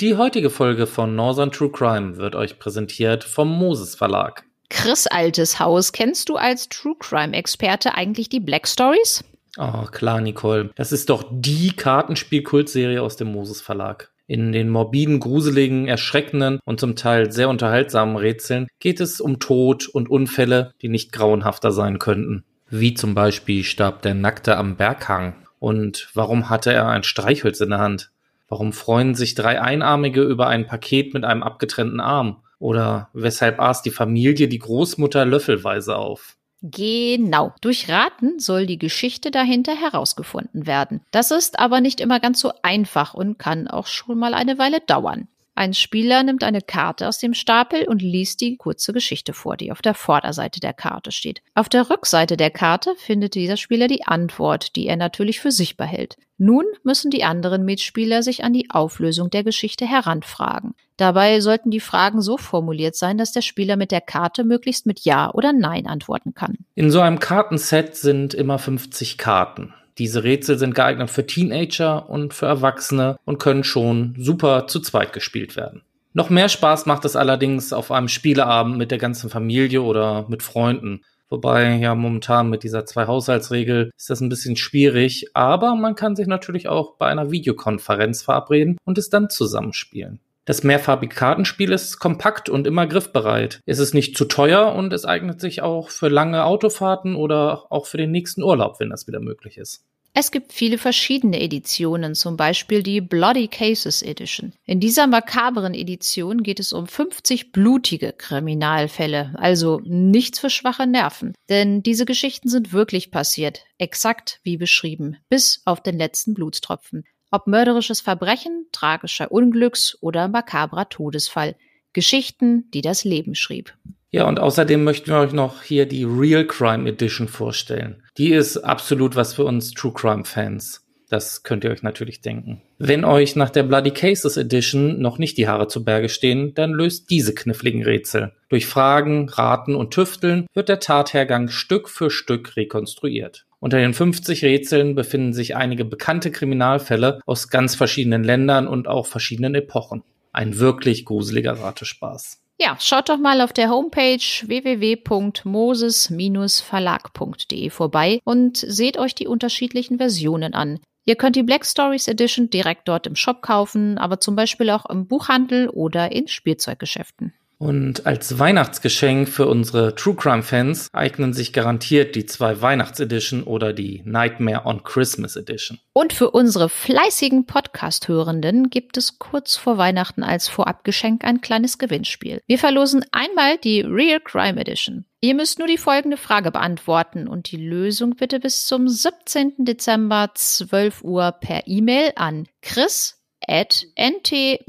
Die heutige Folge von Northern True Crime wird euch präsentiert vom Moses Verlag. Chris Altes Haus, kennst du als True Crime Experte eigentlich die Black Stories? Oh, klar, Nicole. Das ist doch die Kartenspiel-Kultserie aus dem Moses Verlag. In den morbiden, gruseligen, erschreckenden und zum Teil sehr unterhaltsamen Rätseln geht es um Tod und Unfälle, die nicht grauenhafter sein könnten. Wie zum Beispiel starb der Nackte am Berghang. Und warum hatte er ein Streichholz in der Hand? Warum freuen sich drei Einarmige über ein Paket mit einem abgetrennten Arm? Oder weshalb aß die Familie die Großmutter löffelweise auf? Genau. Durch Raten soll die Geschichte dahinter herausgefunden werden. Das ist aber nicht immer ganz so einfach und kann auch schon mal eine Weile dauern. Ein Spieler nimmt eine Karte aus dem Stapel und liest die kurze Geschichte vor, die auf der Vorderseite der Karte steht. Auf der Rückseite der Karte findet dieser Spieler die Antwort, die er natürlich für sich behält. Nun müssen die anderen Mitspieler sich an die Auflösung der Geschichte heranfragen. Dabei sollten die Fragen so formuliert sein, dass der Spieler mit der Karte möglichst mit Ja oder Nein antworten kann. In so einem Kartenset sind immer 50 Karten. Diese Rätsel sind geeignet für Teenager und für Erwachsene und können schon super zu zweit gespielt werden. Noch mehr Spaß macht es allerdings auf einem Spieleabend mit der ganzen Familie oder mit Freunden. Wobei ja momentan mit dieser Zwei-Haushaltsregel ist das ein bisschen schwierig, aber man kann sich natürlich auch bei einer Videokonferenz verabreden und es dann zusammenspielen. Das mehrfarbige Kartenspiel ist kompakt und immer griffbereit. Es ist nicht zu teuer und es eignet sich auch für lange Autofahrten oder auch für den nächsten Urlaub, wenn das wieder möglich ist. Es gibt viele verschiedene Editionen, zum Beispiel die Bloody Cases Edition. In dieser makaberen Edition geht es um 50 blutige Kriminalfälle, also nichts für schwache Nerven. Denn diese Geschichten sind wirklich passiert, exakt wie beschrieben, bis auf den letzten Blutstropfen. Ob mörderisches Verbrechen, tragischer Unglücks oder makabrer Todesfall. Geschichten, die das Leben schrieb. Ja, und außerdem möchten wir euch noch hier die Real Crime Edition vorstellen. Die ist absolut was für uns True Crime Fans. Das könnt ihr euch natürlich denken. Wenn euch nach der Bloody Cases Edition noch nicht die Haare zu Berge stehen, dann löst diese kniffligen Rätsel. Durch Fragen, Raten und Tüfteln wird der Tathergang Stück für Stück rekonstruiert. Unter den 50 Rätseln befinden sich einige bekannte Kriminalfälle aus ganz verschiedenen Ländern und auch verschiedenen Epochen. Ein wirklich gruseliger Ratespaß. Ja, schaut doch mal auf der Homepage www.moses-verlag.de vorbei und seht euch die unterschiedlichen Versionen an. Ihr könnt die Black Stories Edition direkt dort im Shop kaufen, aber zum Beispiel auch im Buchhandel oder in Spielzeuggeschäften. Und als Weihnachtsgeschenk für unsere True Crime Fans eignen sich garantiert die zwei Weihnachtsedition oder die Nightmare on Christmas Edition. Und für unsere fleißigen Podcast-Hörenden gibt es kurz vor Weihnachten als Vorabgeschenk ein kleines Gewinnspiel. Wir verlosen einmal die Real Crime Edition. Ihr müsst nur die folgende Frage beantworten und die Lösung bitte bis zum 17. Dezember 12 Uhr per E-Mail an chris at nt-crime.de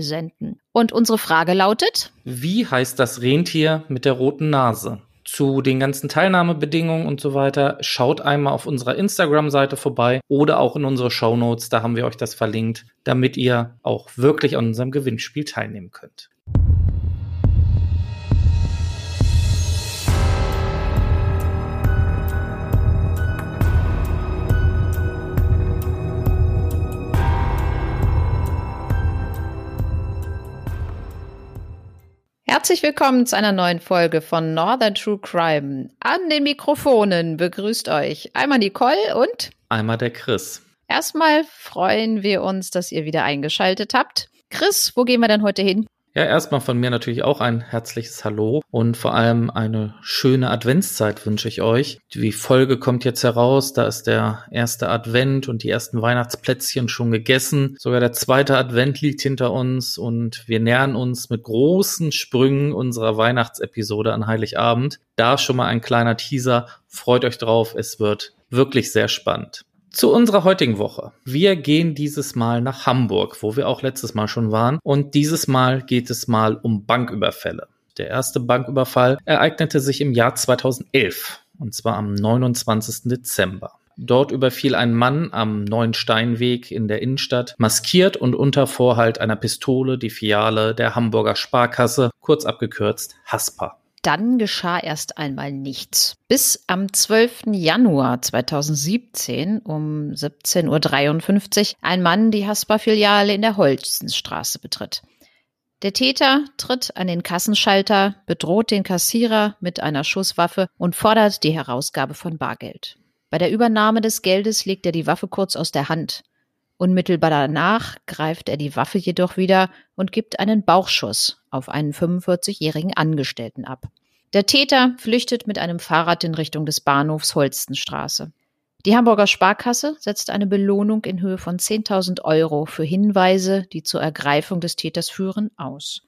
senden. Und unsere Frage lautet: Wie heißt das Rentier mit der roten Nase? Zu den ganzen Teilnahmebedingungen und so weiter, schaut einmal auf unserer Instagram-Seite vorbei oder auch in unsere Show Notes, da haben wir euch das verlinkt, damit ihr auch wirklich an unserem Gewinnspiel teilnehmen könnt. Herzlich willkommen zu einer neuen Folge von Northern True Crime. An den Mikrofonen begrüßt euch einmal Nicole und einmal der Chris. Erstmal freuen wir uns, dass ihr wieder eingeschaltet habt. Chris, wo gehen wir denn heute hin? Ja, erstmal von mir natürlich auch ein herzliches Hallo und vor allem eine schöne Adventszeit wünsche ich euch. Die Folge kommt jetzt heraus, da ist der erste Advent und die ersten Weihnachtsplätzchen schon gegessen. Sogar der zweite Advent liegt hinter uns und wir nähern uns mit großen Sprüngen unserer Weihnachtsepisode an Heiligabend. Da schon mal ein kleiner Teaser. Freut euch drauf, es wird wirklich sehr spannend. Zu unserer heutigen Woche. Wir gehen dieses Mal nach Hamburg, wo wir auch letztes Mal schon waren. Und dieses Mal geht es mal um Banküberfälle. Der erste Banküberfall ereignete sich im Jahr 2011. Und zwar am 29. Dezember. Dort überfiel ein Mann am Neuen Steinweg in der Innenstadt, maskiert und unter Vorhalt einer Pistole die Filiale der Hamburger Sparkasse, kurz abgekürzt Haspa. Dann geschah erst einmal nichts. Bis am 12. Januar 2017 um 17.53 Uhr ein Mann die Haspa-Filiale in der Holzenstraße betritt. Der Täter tritt an den Kassenschalter, bedroht den Kassierer mit einer Schusswaffe und fordert die Herausgabe von Bargeld. Bei der Übernahme des Geldes legt er die Waffe kurz aus der Hand. Unmittelbar danach greift er die Waffe jedoch wieder und gibt einen Bauchschuss auf einen 45-jährigen Angestellten ab. Der Täter flüchtet mit einem Fahrrad in Richtung des Bahnhofs Holstenstraße. Die Hamburger Sparkasse setzt eine Belohnung in Höhe von 10.000 Euro für Hinweise, die zur Ergreifung des Täters führen, aus.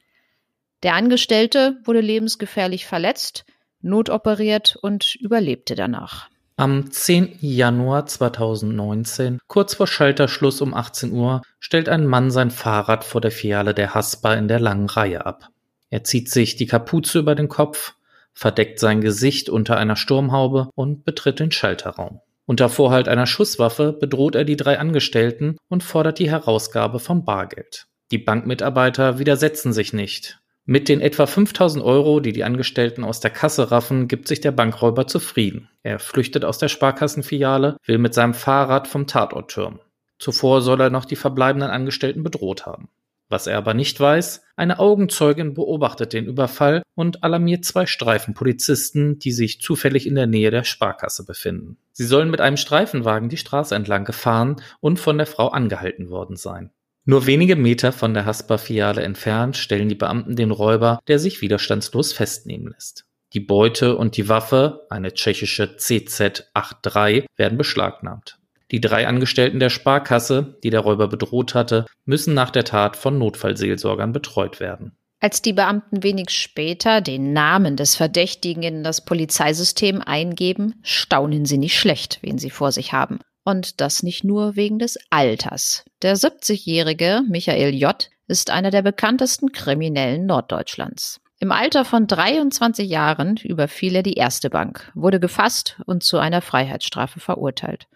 Der Angestellte wurde lebensgefährlich verletzt, notoperiert und überlebte danach. Am 10. Januar 2019, kurz vor Schalterschluss um 18 Uhr, stellt ein Mann sein Fahrrad vor der Filiale der Haspa in der langen Reihe ab. Er zieht sich die Kapuze über den Kopf, verdeckt sein Gesicht unter einer Sturmhaube und betritt den Schalterraum. Unter Vorhalt einer Schusswaffe bedroht er die drei Angestellten und fordert die Herausgabe von Bargeld. Die Bankmitarbeiter widersetzen sich nicht. Mit den etwa 5000 Euro, die die Angestellten aus der Kasse raffen, gibt sich der Bankräuber zufrieden. Er flüchtet aus der Sparkassenfiliale, will mit seinem Fahrrad vom Tatort türmen. Zuvor soll er noch die verbleibenden Angestellten bedroht haben. Was er aber nicht weiß, eine Augenzeugin beobachtet den Überfall und alarmiert zwei Streifenpolizisten, die sich zufällig in der Nähe der Sparkasse befinden. Sie sollen mit einem Streifenwagen die Straße entlang gefahren und von der Frau angehalten worden sein. Nur wenige Meter von der Haspa-Filiale entfernt stellen die Beamten den Räuber, der sich widerstandslos festnehmen lässt. Die Beute und die Waffe, eine tschechische CZ-83, werden beschlagnahmt. Die drei Angestellten der Sparkasse, die der Räuber bedroht hatte, müssen nach der Tat von Notfallseelsorgern betreut werden. Als die Beamten wenig später den Namen des Verdächtigen in das Polizeisystem eingeben, staunen sie nicht schlecht, wen sie vor sich haben. Und das nicht nur wegen des Alters. Der 70-jährige Michael J. ist einer der bekanntesten Kriminellen Norddeutschlands. Im Alter von 23 Jahren überfiel er die erste Bank, wurde gefasst und zu einer Freiheitsstrafe verurteilt.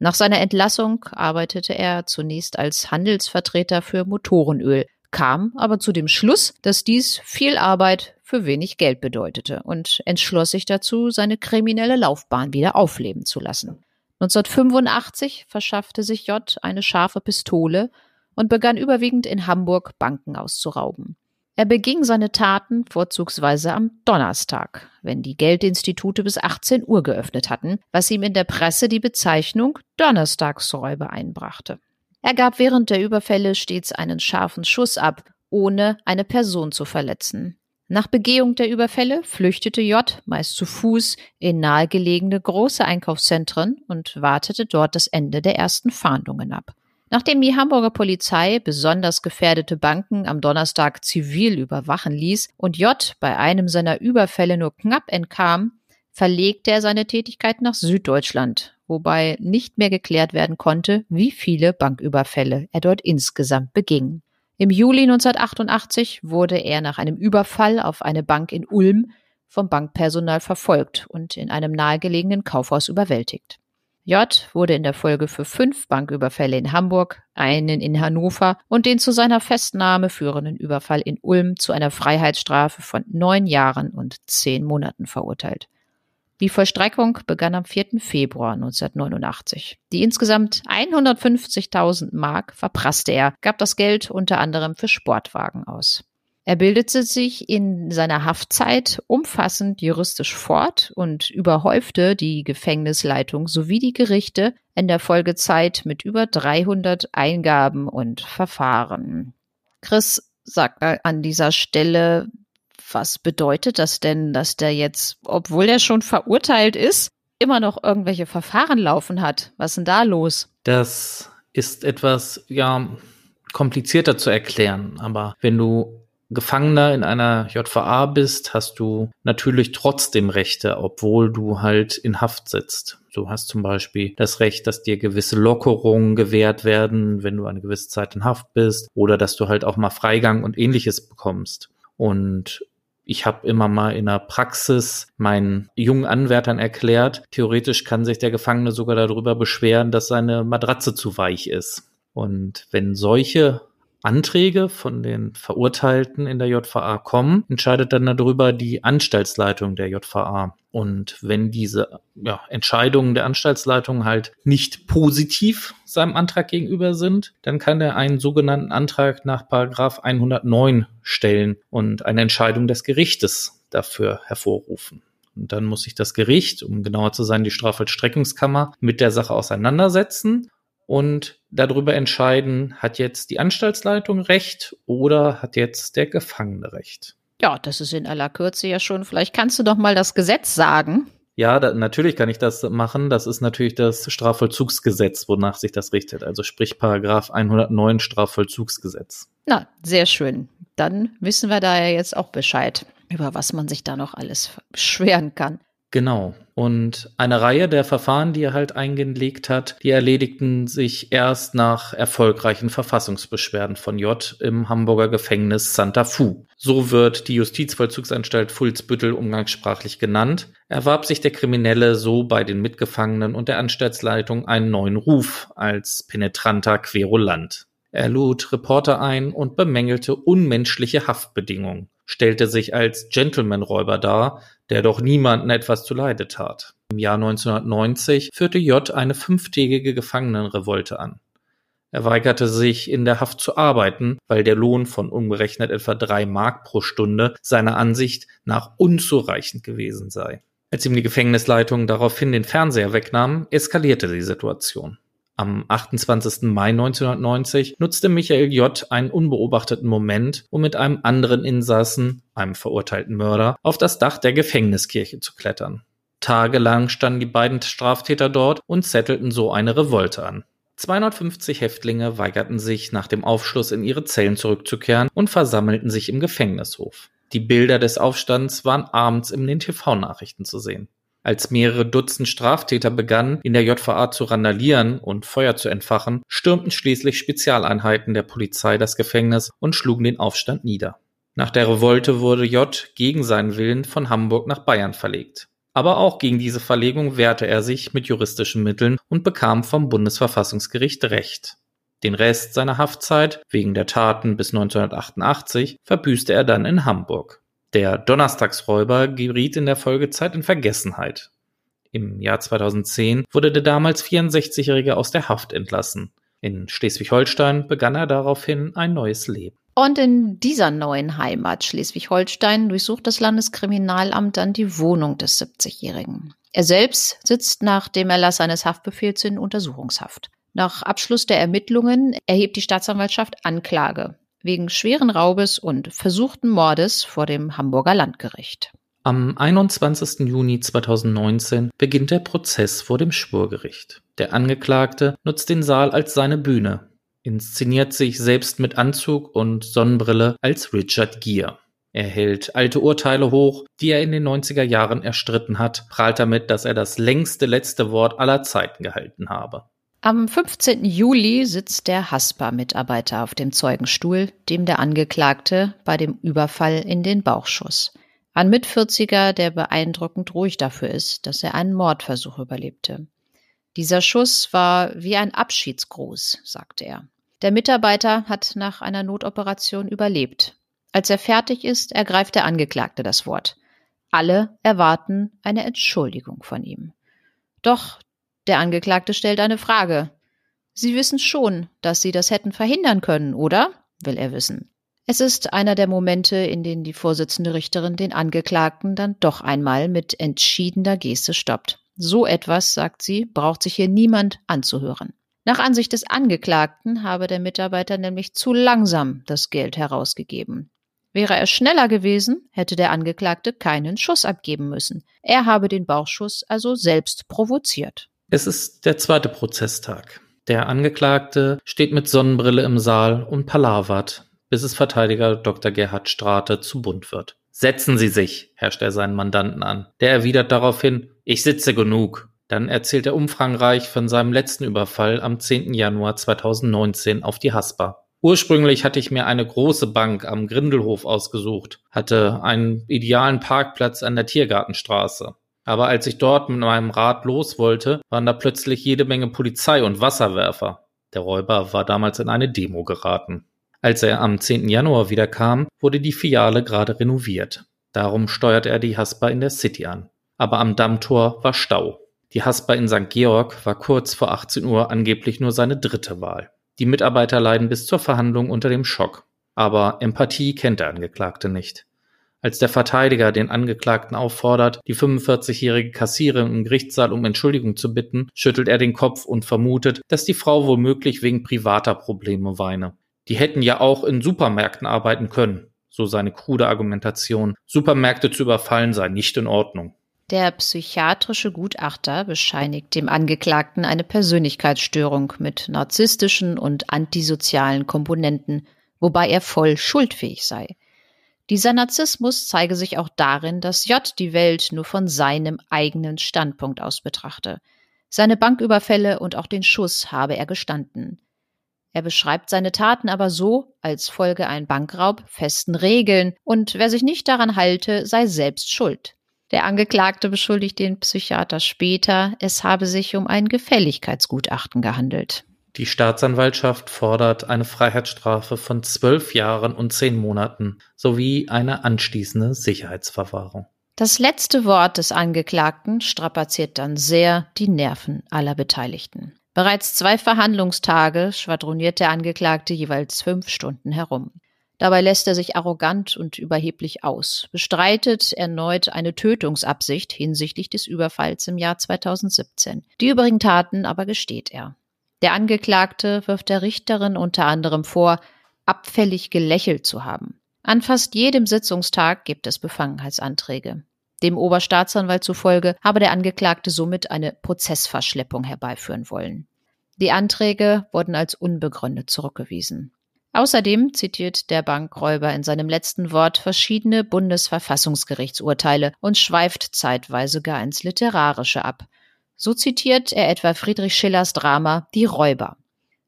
Nach seiner Entlassung arbeitete er zunächst als Handelsvertreter für Motorenöl, kam aber zu dem Schluss, dass dies viel Arbeit für wenig Geld bedeutete und entschloss sich dazu, seine kriminelle Laufbahn wieder aufleben zu lassen. 1985 verschaffte sich J eine scharfe Pistole und begann überwiegend in Hamburg Banken auszurauben. Er beging seine Taten vorzugsweise am Donnerstag, wenn die Geldinstitute bis 18 Uhr geöffnet hatten, was ihm in der Presse die Bezeichnung Donnerstagsräuber einbrachte. Er gab während der Überfälle stets einen scharfen Schuss ab, ohne eine Person zu verletzen. Nach Begehung der Überfälle flüchtete J meist zu Fuß in nahegelegene große Einkaufszentren und wartete dort das Ende der ersten Fahndungen ab. Nachdem die Hamburger Polizei besonders gefährdete Banken am Donnerstag zivil überwachen ließ und J bei einem seiner Überfälle nur knapp entkam, verlegte er seine Tätigkeit nach Süddeutschland, wobei nicht mehr geklärt werden konnte, wie viele Banküberfälle er dort insgesamt beging. Im Juli 1988 wurde er nach einem Überfall auf eine Bank in Ulm vom Bankpersonal verfolgt und in einem nahegelegenen Kaufhaus überwältigt. J wurde in der Folge für fünf Banküberfälle in Hamburg, einen in Hannover und den zu seiner Festnahme führenden Überfall in Ulm zu einer Freiheitsstrafe von neun Jahren und zehn Monaten verurteilt. Die Vollstreckung begann am 4. Februar 1989. Die insgesamt 150.000 Mark verprasste er, gab das Geld unter anderem für Sportwagen aus. Er bildete sich in seiner Haftzeit umfassend juristisch fort und überhäufte die Gefängnisleitung sowie die Gerichte in der Folgezeit mit über 300 Eingaben und Verfahren. Chris sagt an dieser Stelle, was bedeutet das denn, dass der jetzt, obwohl er schon verurteilt ist, immer noch irgendwelche Verfahren laufen hat? Was ist denn da los? Das ist etwas, ja, komplizierter zu erklären. Aber wenn du Gefangener in einer JVA bist, hast du natürlich trotzdem Rechte, obwohl du halt in Haft sitzt. Du hast zum Beispiel das Recht, dass dir gewisse Lockerungen gewährt werden, wenn du eine gewisse Zeit in Haft bist, oder dass du halt auch mal Freigang und ähnliches bekommst. Und ich habe immer mal in der Praxis meinen jungen Anwärtern erklärt, theoretisch kann sich der Gefangene sogar darüber beschweren, dass seine Matratze zu weich ist. Und wenn solche Anträge von den Verurteilten in der JVA kommen, entscheidet dann darüber die Anstaltsleitung der JVA. Und wenn diese ja, Entscheidungen der Anstaltsleitung halt nicht positiv seinem Antrag gegenüber sind, dann kann er einen sogenannten Antrag nach Paragraph 109 stellen und eine Entscheidung des Gerichtes dafür hervorrufen. Und dann muss sich das Gericht, um genauer zu sein, die Strafvollstreckungskammer mit der Sache auseinandersetzen und darüber entscheiden, hat jetzt die Anstaltsleitung Recht oder hat jetzt der Gefangene Recht. Ja, das ist in aller Kürze ja schon. Vielleicht kannst du doch mal das Gesetz sagen. Ja, da, natürlich kann ich das machen. Das ist natürlich das Strafvollzugsgesetz, wonach sich das richtet. Also sprich Paragraph 109 Strafvollzugsgesetz. Na, sehr schön. Dann wissen wir da ja jetzt auch Bescheid, über was man sich da noch alles beschweren kann. Genau. Und eine Reihe der Verfahren, die er halt eingelegt hat, die erledigten sich erst nach erfolgreichen Verfassungsbeschwerden von J im Hamburger Gefängnis Santa Fu. So wird die Justizvollzugsanstalt Fulzbüttel umgangssprachlich genannt. Erwarb sich der Kriminelle so bei den Mitgefangenen und der Anstaltsleitung einen neuen Ruf als penetranter Querulant. Er lud Reporter ein und bemängelte unmenschliche Haftbedingungen, stellte sich als Gentleman-Räuber dar, der doch niemanden etwas zuleide tat. Im Jahr 1990 führte J eine fünftägige Gefangenenrevolte an. Er weigerte sich, in der Haft zu arbeiten, weil der Lohn von umgerechnet etwa drei Mark pro Stunde seiner Ansicht nach unzureichend gewesen sei. Als ihm die Gefängnisleitung daraufhin den Fernseher wegnahm, eskalierte die Situation. Am 28. Mai 1990 nutzte Michael J. einen unbeobachteten Moment, um mit einem anderen Insassen, einem verurteilten Mörder, auf das Dach der Gefängniskirche zu klettern. Tagelang standen die beiden Straftäter dort und zettelten so eine Revolte an. 250 Häftlinge weigerten sich, nach dem Aufschluss in ihre Zellen zurückzukehren und versammelten sich im Gefängnishof. Die Bilder des Aufstands waren abends in den TV-Nachrichten zu sehen. Als mehrere Dutzend Straftäter begannen, in der JVA zu randalieren und Feuer zu entfachen, stürmten schließlich Spezialeinheiten der Polizei das Gefängnis und schlugen den Aufstand nieder. Nach der Revolte wurde J gegen seinen Willen von Hamburg nach Bayern verlegt. Aber auch gegen diese Verlegung wehrte er sich mit juristischen Mitteln und bekam vom Bundesverfassungsgericht Recht. Den Rest seiner Haftzeit, wegen der Taten bis 1988, verbüßte er dann in Hamburg. Der Donnerstagsräuber geriet in der Folgezeit in Vergessenheit. Im Jahr 2010 wurde der damals 64-Jährige aus der Haft entlassen. In Schleswig-Holstein begann er daraufhin ein neues Leben. Und in dieser neuen Heimat Schleswig-Holstein durchsucht das Landeskriminalamt dann die Wohnung des 70-Jährigen. Er selbst sitzt nach dem Erlass eines Haftbefehls in Untersuchungshaft. Nach Abschluss der Ermittlungen erhebt die Staatsanwaltschaft Anklage wegen schweren Raubes und versuchten Mordes vor dem Hamburger Landgericht. Am 21. Juni 2019 beginnt der Prozess vor dem Schwurgericht. Der Angeklagte nutzt den Saal als seine Bühne, inszeniert sich selbst mit Anzug und Sonnenbrille als Richard Gere. Er hält alte Urteile hoch, die er in den 90er Jahren erstritten hat, prahlt damit, dass er das längste letzte Wort aller Zeiten gehalten habe. Am 15. Juli sitzt der Haspa-Mitarbeiter auf dem Zeugenstuhl, dem der Angeklagte bei dem Überfall in den Bauch schoss. Ein Mitvierziger, der beeindruckend ruhig dafür ist, dass er einen Mordversuch überlebte. Dieser Schuss war wie ein Abschiedsgruß, sagte er. Der Mitarbeiter hat nach einer Notoperation überlebt. Als er fertig ist, ergreift der Angeklagte das Wort. Alle erwarten eine Entschuldigung von ihm. Doch der Angeklagte stellt eine Frage. Sie wissen schon, dass Sie das hätten verhindern können, oder? will er wissen. Es ist einer der Momente, in denen die Vorsitzende Richterin den Angeklagten dann doch einmal mit entschiedener Geste stoppt. So etwas, sagt sie, braucht sich hier niemand anzuhören. Nach Ansicht des Angeklagten habe der Mitarbeiter nämlich zu langsam das Geld herausgegeben. Wäre er schneller gewesen, hätte der Angeklagte keinen Schuss abgeben müssen. Er habe den Bauchschuss also selbst provoziert. Es ist der zweite Prozesstag. Der Angeklagte steht mit Sonnenbrille im Saal und palavert, bis es Verteidiger Dr. Gerhard Strate zu bunt wird. Setzen Sie sich, herrscht er seinen Mandanten an. Der erwidert daraufhin, ich sitze genug. Dann erzählt er umfangreich von seinem letzten Überfall am 10. Januar 2019 auf die Haspa. Ursprünglich hatte ich mir eine große Bank am Grindelhof ausgesucht, hatte einen idealen Parkplatz an der Tiergartenstraße. Aber als ich dort mit meinem Rad los wollte, waren da plötzlich jede Menge Polizei und Wasserwerfer. Der Räuber war damals in eine Demo geraten. Als er am 10. Januar wiederkam, wurde die Filiale gerade renoviert. Darum steuerte er die Haspa in der City an. Aber am Dammtor war Stau. Die Haspa in St. Georg war kurz vor 18 Uhr angeblich nur seine dritte Wahl. Die Mitarbeiter leiden bis zur Verhandlung unter dem Schock. Aber Empathie kennt der Angeklagte nicht. Als der Verteidiger den Angeklagten auffordert, die 45-jährige Kassiererin im Gerichtssaal um Entschuldigung zu bitten, schüttelt er den Kopf und vermutet, dass die Frau womöglich wegen privater Probleme weine. Die hätten ja auch in Supermärkten arbeiten können, so seine krude Argumentation. Supermärkte zu überfallen sei nicht in Ordnung. Der psychiatrische Gutachter bescheinigt dem Angeklagten eine Persönlichkeitsstörung mit narzisstischen und antisozialen Komponenten, wobei er voll schuldfähig sei. Dieser Narzissmus zeige sich auch darin, dass J die Welt nur von seinem eigenen Standpunkt aus betrachte. Seine Banküberfälle und auch den Schuss habe er gestanden. Er beschreibt seine Taten aber so, als folge ein Bankraub festen Regeln und wer sich nicht daran halte, sei selbst schuld. Der Angeklagte beschuldigt den Psychiater später, es habe sich um ein Gefälligkeitsgutachten gehandelt. Die Staatsanwaltschaft fordert eine Freiheitsstrafe von zwölf Jahren und zehn Monaten sowie eine anschließende Sicherheitsverwahrung. Das letzte Wort des Angeklagten strapaziert dann sehr die Nerven aller Beteiligten. Bereits zwei Verhandlungstage schwadroniert der Angeklagte jeweils fünf Stunden herum. Dabei lässt er sich arrogant und überheblich aus, bestreitet erneut eine Tötungsabsicht hinsichtlich des Überfalls im Jahr 2017. Die übrigen Taten aber gesteht er. Der Angeklagte wirft der Richterin unter anderem vor, abfällig gelächelt zu haben. An fast jedem Sitzungstag gibt es Befangenheitsanträge. Dem Oberstaatsanwalt zufolge habe der Angeklagte somit eine Prozessverschleppung herbeiführen wollen. Die Anträge wurden als unbegründet zurückgewiesen. Außerdem zitiert der Bankräuber in seinem letzten Wort verschiedene Bundesverfassungsgerichtsurteile und schweift zeitweise gar ins Literarische ab, so zitiert er etwa Friedrich Schillers Drama Die Räuber.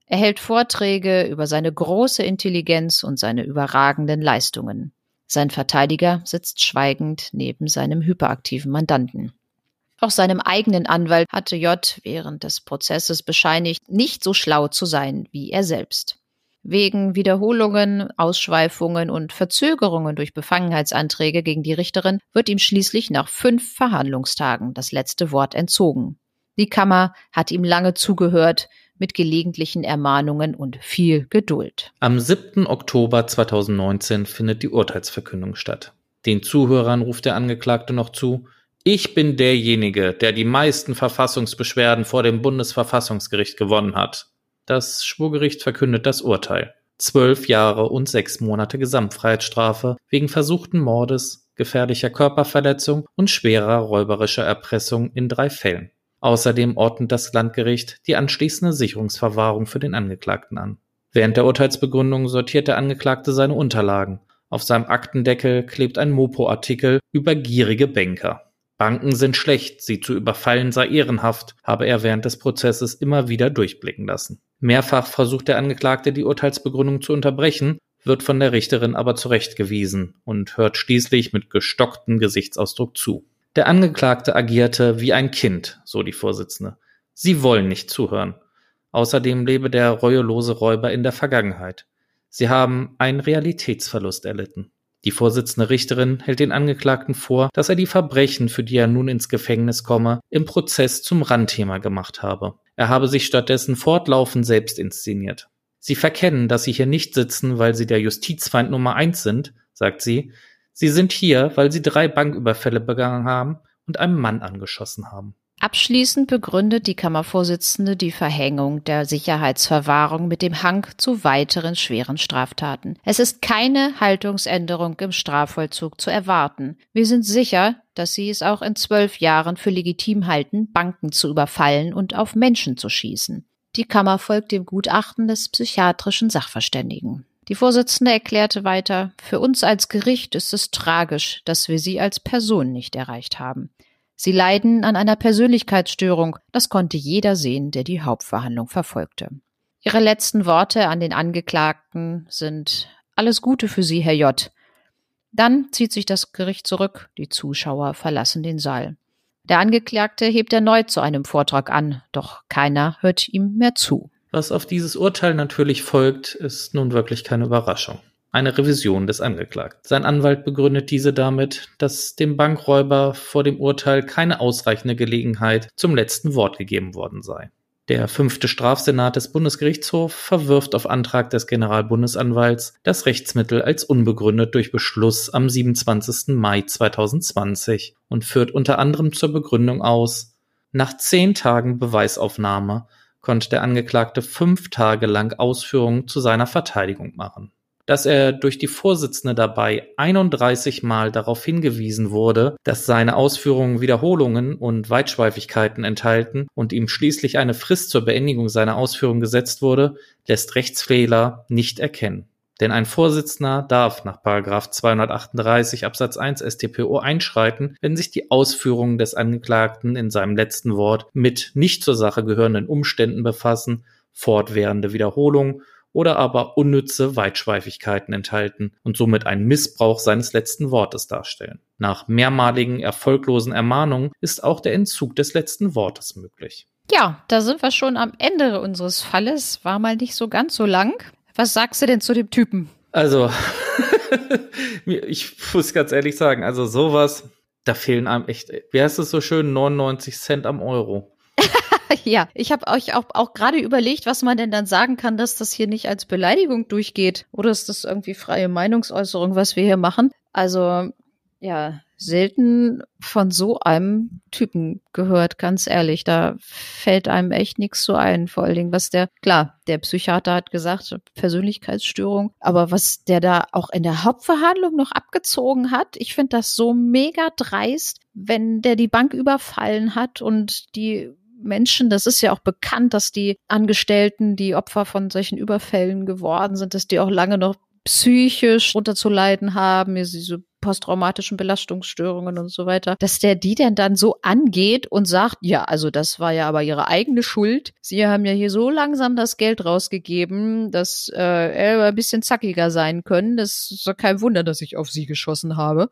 Er hält Vorträge über seine große Intelligenz und seine überragenden Leistungen. Sein Verteidiger sitzt schweigend neben seinem hyperaktiven Mandanten. Auch seinem eigenen Anwalt hatte J während des Prozesses bescheinigt, nicht so schlau zu sein wie er selbst. Wegen Wiederholungen, Ausschweifungen und Verzögerungen durch Befangenheitsanträge gegen die Richterin wird ihm schließlich nach fünf Verhandlungstagen das letzte Wort entzogen. Die Kammer hat ihm lange zugehört, mit gelegentlichen Ermahnungen und viel Geduld. Am 7. Oktober 2019 findet die Urteilsverkündung statt. Den Zuhörern ruft der Angeklagte noch zu, ich bin derjenige, der die meisten Verfassungsbeschwerden vor dem Bundesverfassungsgericht gewonnen hat. Das Schwurgericht verkündet das Urteil. Zwölf Jahre und sechs Monate Gesamtfreiheitsstrafe wegen versuchten Mordes, gefährlicher Körperverletzung und schwerer räuberischer Erpressung in drei Fällen. Außerdem ordnet das Landgericht die anschließende Sicherungsverwahrung für den Angeklagten an. Während der Urteilsbegründung sortiert der Angeklagte seine Unterlagen. Auf seinem Aktendeckel klebt ein Mopo-Artikel über gierige Banker. Banken sind schlecht, sie zu überfallen sei ehrenhaft, habe er während des Prozesses immer wieder durchblicken lassen. Mehrfach versucht der Angeklagte die Urteilsbegründung zu unterbrechen, wird von der Richterin aber zurechtgewiesen und hört schließlich mit gestocktem Gesichtsausdruck zu. Der Angeklagte agierte wie ein Kind, so die Vorsitzende. Sie wollen nicht zuhören. Außerdem lebe der reuelose Räuber in der Vergangenheit. Sie haben einen Realitätsverlust erlitten. Die Vorsitzende Richterin hält den Angeklagten vor, dass er die Verbrechen, für die er nun ins Gefängnis komme, im Prozess zum Randthema gemacht habe. Er habe sich stattdessen fortlaufend selbst inszeniert. Sie verkennen, dass Sie hier nicht sitzen, weil Sie der Justizfeind Nummer eins sind, sagt sie. Sie sind hier, weil Sie drei Banküberfälle begangen haben und einem Mann angeschossen haben. Abschließend begründet die Kammervorsitzende die Verhängung der Sicherheitsverwahrung mit dem Hang zu weiteren schweren Straftaten. Es ist keine Haltungsänderung im Strafvollzug zu erwarten. Wir sind sicher, dass Sie es auch in zwölf Jahren für legitim halten, Banken zu überfallen und auf Menschen zu schießen. Die Kammer folgt dem Gutachten des psychiatrischen Sachverständigen. Die Vorsitzende erklärte weiter, für uns als Gericht ist es tragisch, dass wir Sie als Person nicht erreicht haben. Sie leiden an einer Persönlichkeitsstörung, das konnte jeder sehen, der die Hauptverhandlung verfolgte. Ihre letzten Worte an den Angeklagten sind Alles Gute für Sie, Herr J. Dann zieht sich das Gericht zurück, die Zuschauer verlassen den Saal. Der Angeklagte hebt erneut zu einem Vortrag an, doch keiner hört ihm mehr zu. Was auf dieses Urteil natürlich folgt, ist nun wirklich keine Überraschung. Eine Revision des Angeklagten. Sein Anwalt begründet diese damit, dass dem Bankräuber vor dem Urteil keine ausreichende Gelegenheit zum letzten Wort gegeben worden sei. Der fünfte Strafsenat des Bundesgerichtshofs verwirft auf Antrag des Generalbundesanwalts das Rechtsmittel als unbegründet durch Beschluss am 27. Mai 2020 und führt unter anderem zur Begründung aus, nach zehn Tagen Beweisaufnahme konnte der Angeklagte fünf Tage lang Ausführungen zu seiner Verteidigung machen dass er durch die Vorsitzende dabei 31 Mal darauf hingewiesen wurde, dass seine Ausführungen Wiederholungen und Weitschweifigkeiten enthalten und ihm schließlich eine Frist zur Beendigung seiner Ausführungen gesetzt wurde, lässt Rechtsfehler nicht erkennen. Denn ein Vorsitzender darf nach 238 Absatz 1 StPO einschreiten, wenn sich die Ausführungen des Angeklagten in seinem letzten Wort mit nicht zur Sache gehörenden Umständen befassen, fortwährende Wiederholungen oder aber unnütze Weitschweifigkeiten enthalten und somit einen Missbrauch seines letzten Wortes darstellen. Nach mehrmaligen erfolglosen Ermahnungen ist auch der Entzug des letzten Wortes möglich. Ja, da sind wir schon am Ende unseres Falles. War mal nicht so ganz so lang. Was sagst du denn zu dem Typen? Also, ich muss ganz ehrlich sagen, also sowas, da fehlen einem echt, wie heißt es so schön, 99 Cent am Euro. ja, ich habe euch auch, auch gerade überlegt, was man denn dann sagen kann, dass das hier nicht als Beleidigung durchgeht. Oder ist das irgendwie freie Meinungsäußerung, was wir hier machen? Also, ja, selten von so einem Typen gehört, ganz ehrlich. Da fällt einem echt nichts so ein. Vor allen Dingen, was der, klar, der Psychiater hat gesagt, Persönlichkeitsstörung, aber was der da auch in der Hauptverhandlung noch abgezogen hat, ich finde das so mega dreist, wenn der die Bank überfallen hat und die Menschen, das ist ja auch bekannt, dass die Angestellten, die Opfer von solchen Überfällen geworden sind, dass die auch lange noch psychisch runterzuleiden haben, diese posttraumatischen Belastungsstörungen und so weiter, dass der die denn dann so angeht und sagt, ja, also das war ja aber ihre eigene Schuld. Sie haben ja hier so langsam das Geld rausgegeben, dass äh, er ein bisschen zackiger sein können. Das ist doch kein Wunder, dass ich auf sie geschossen habe.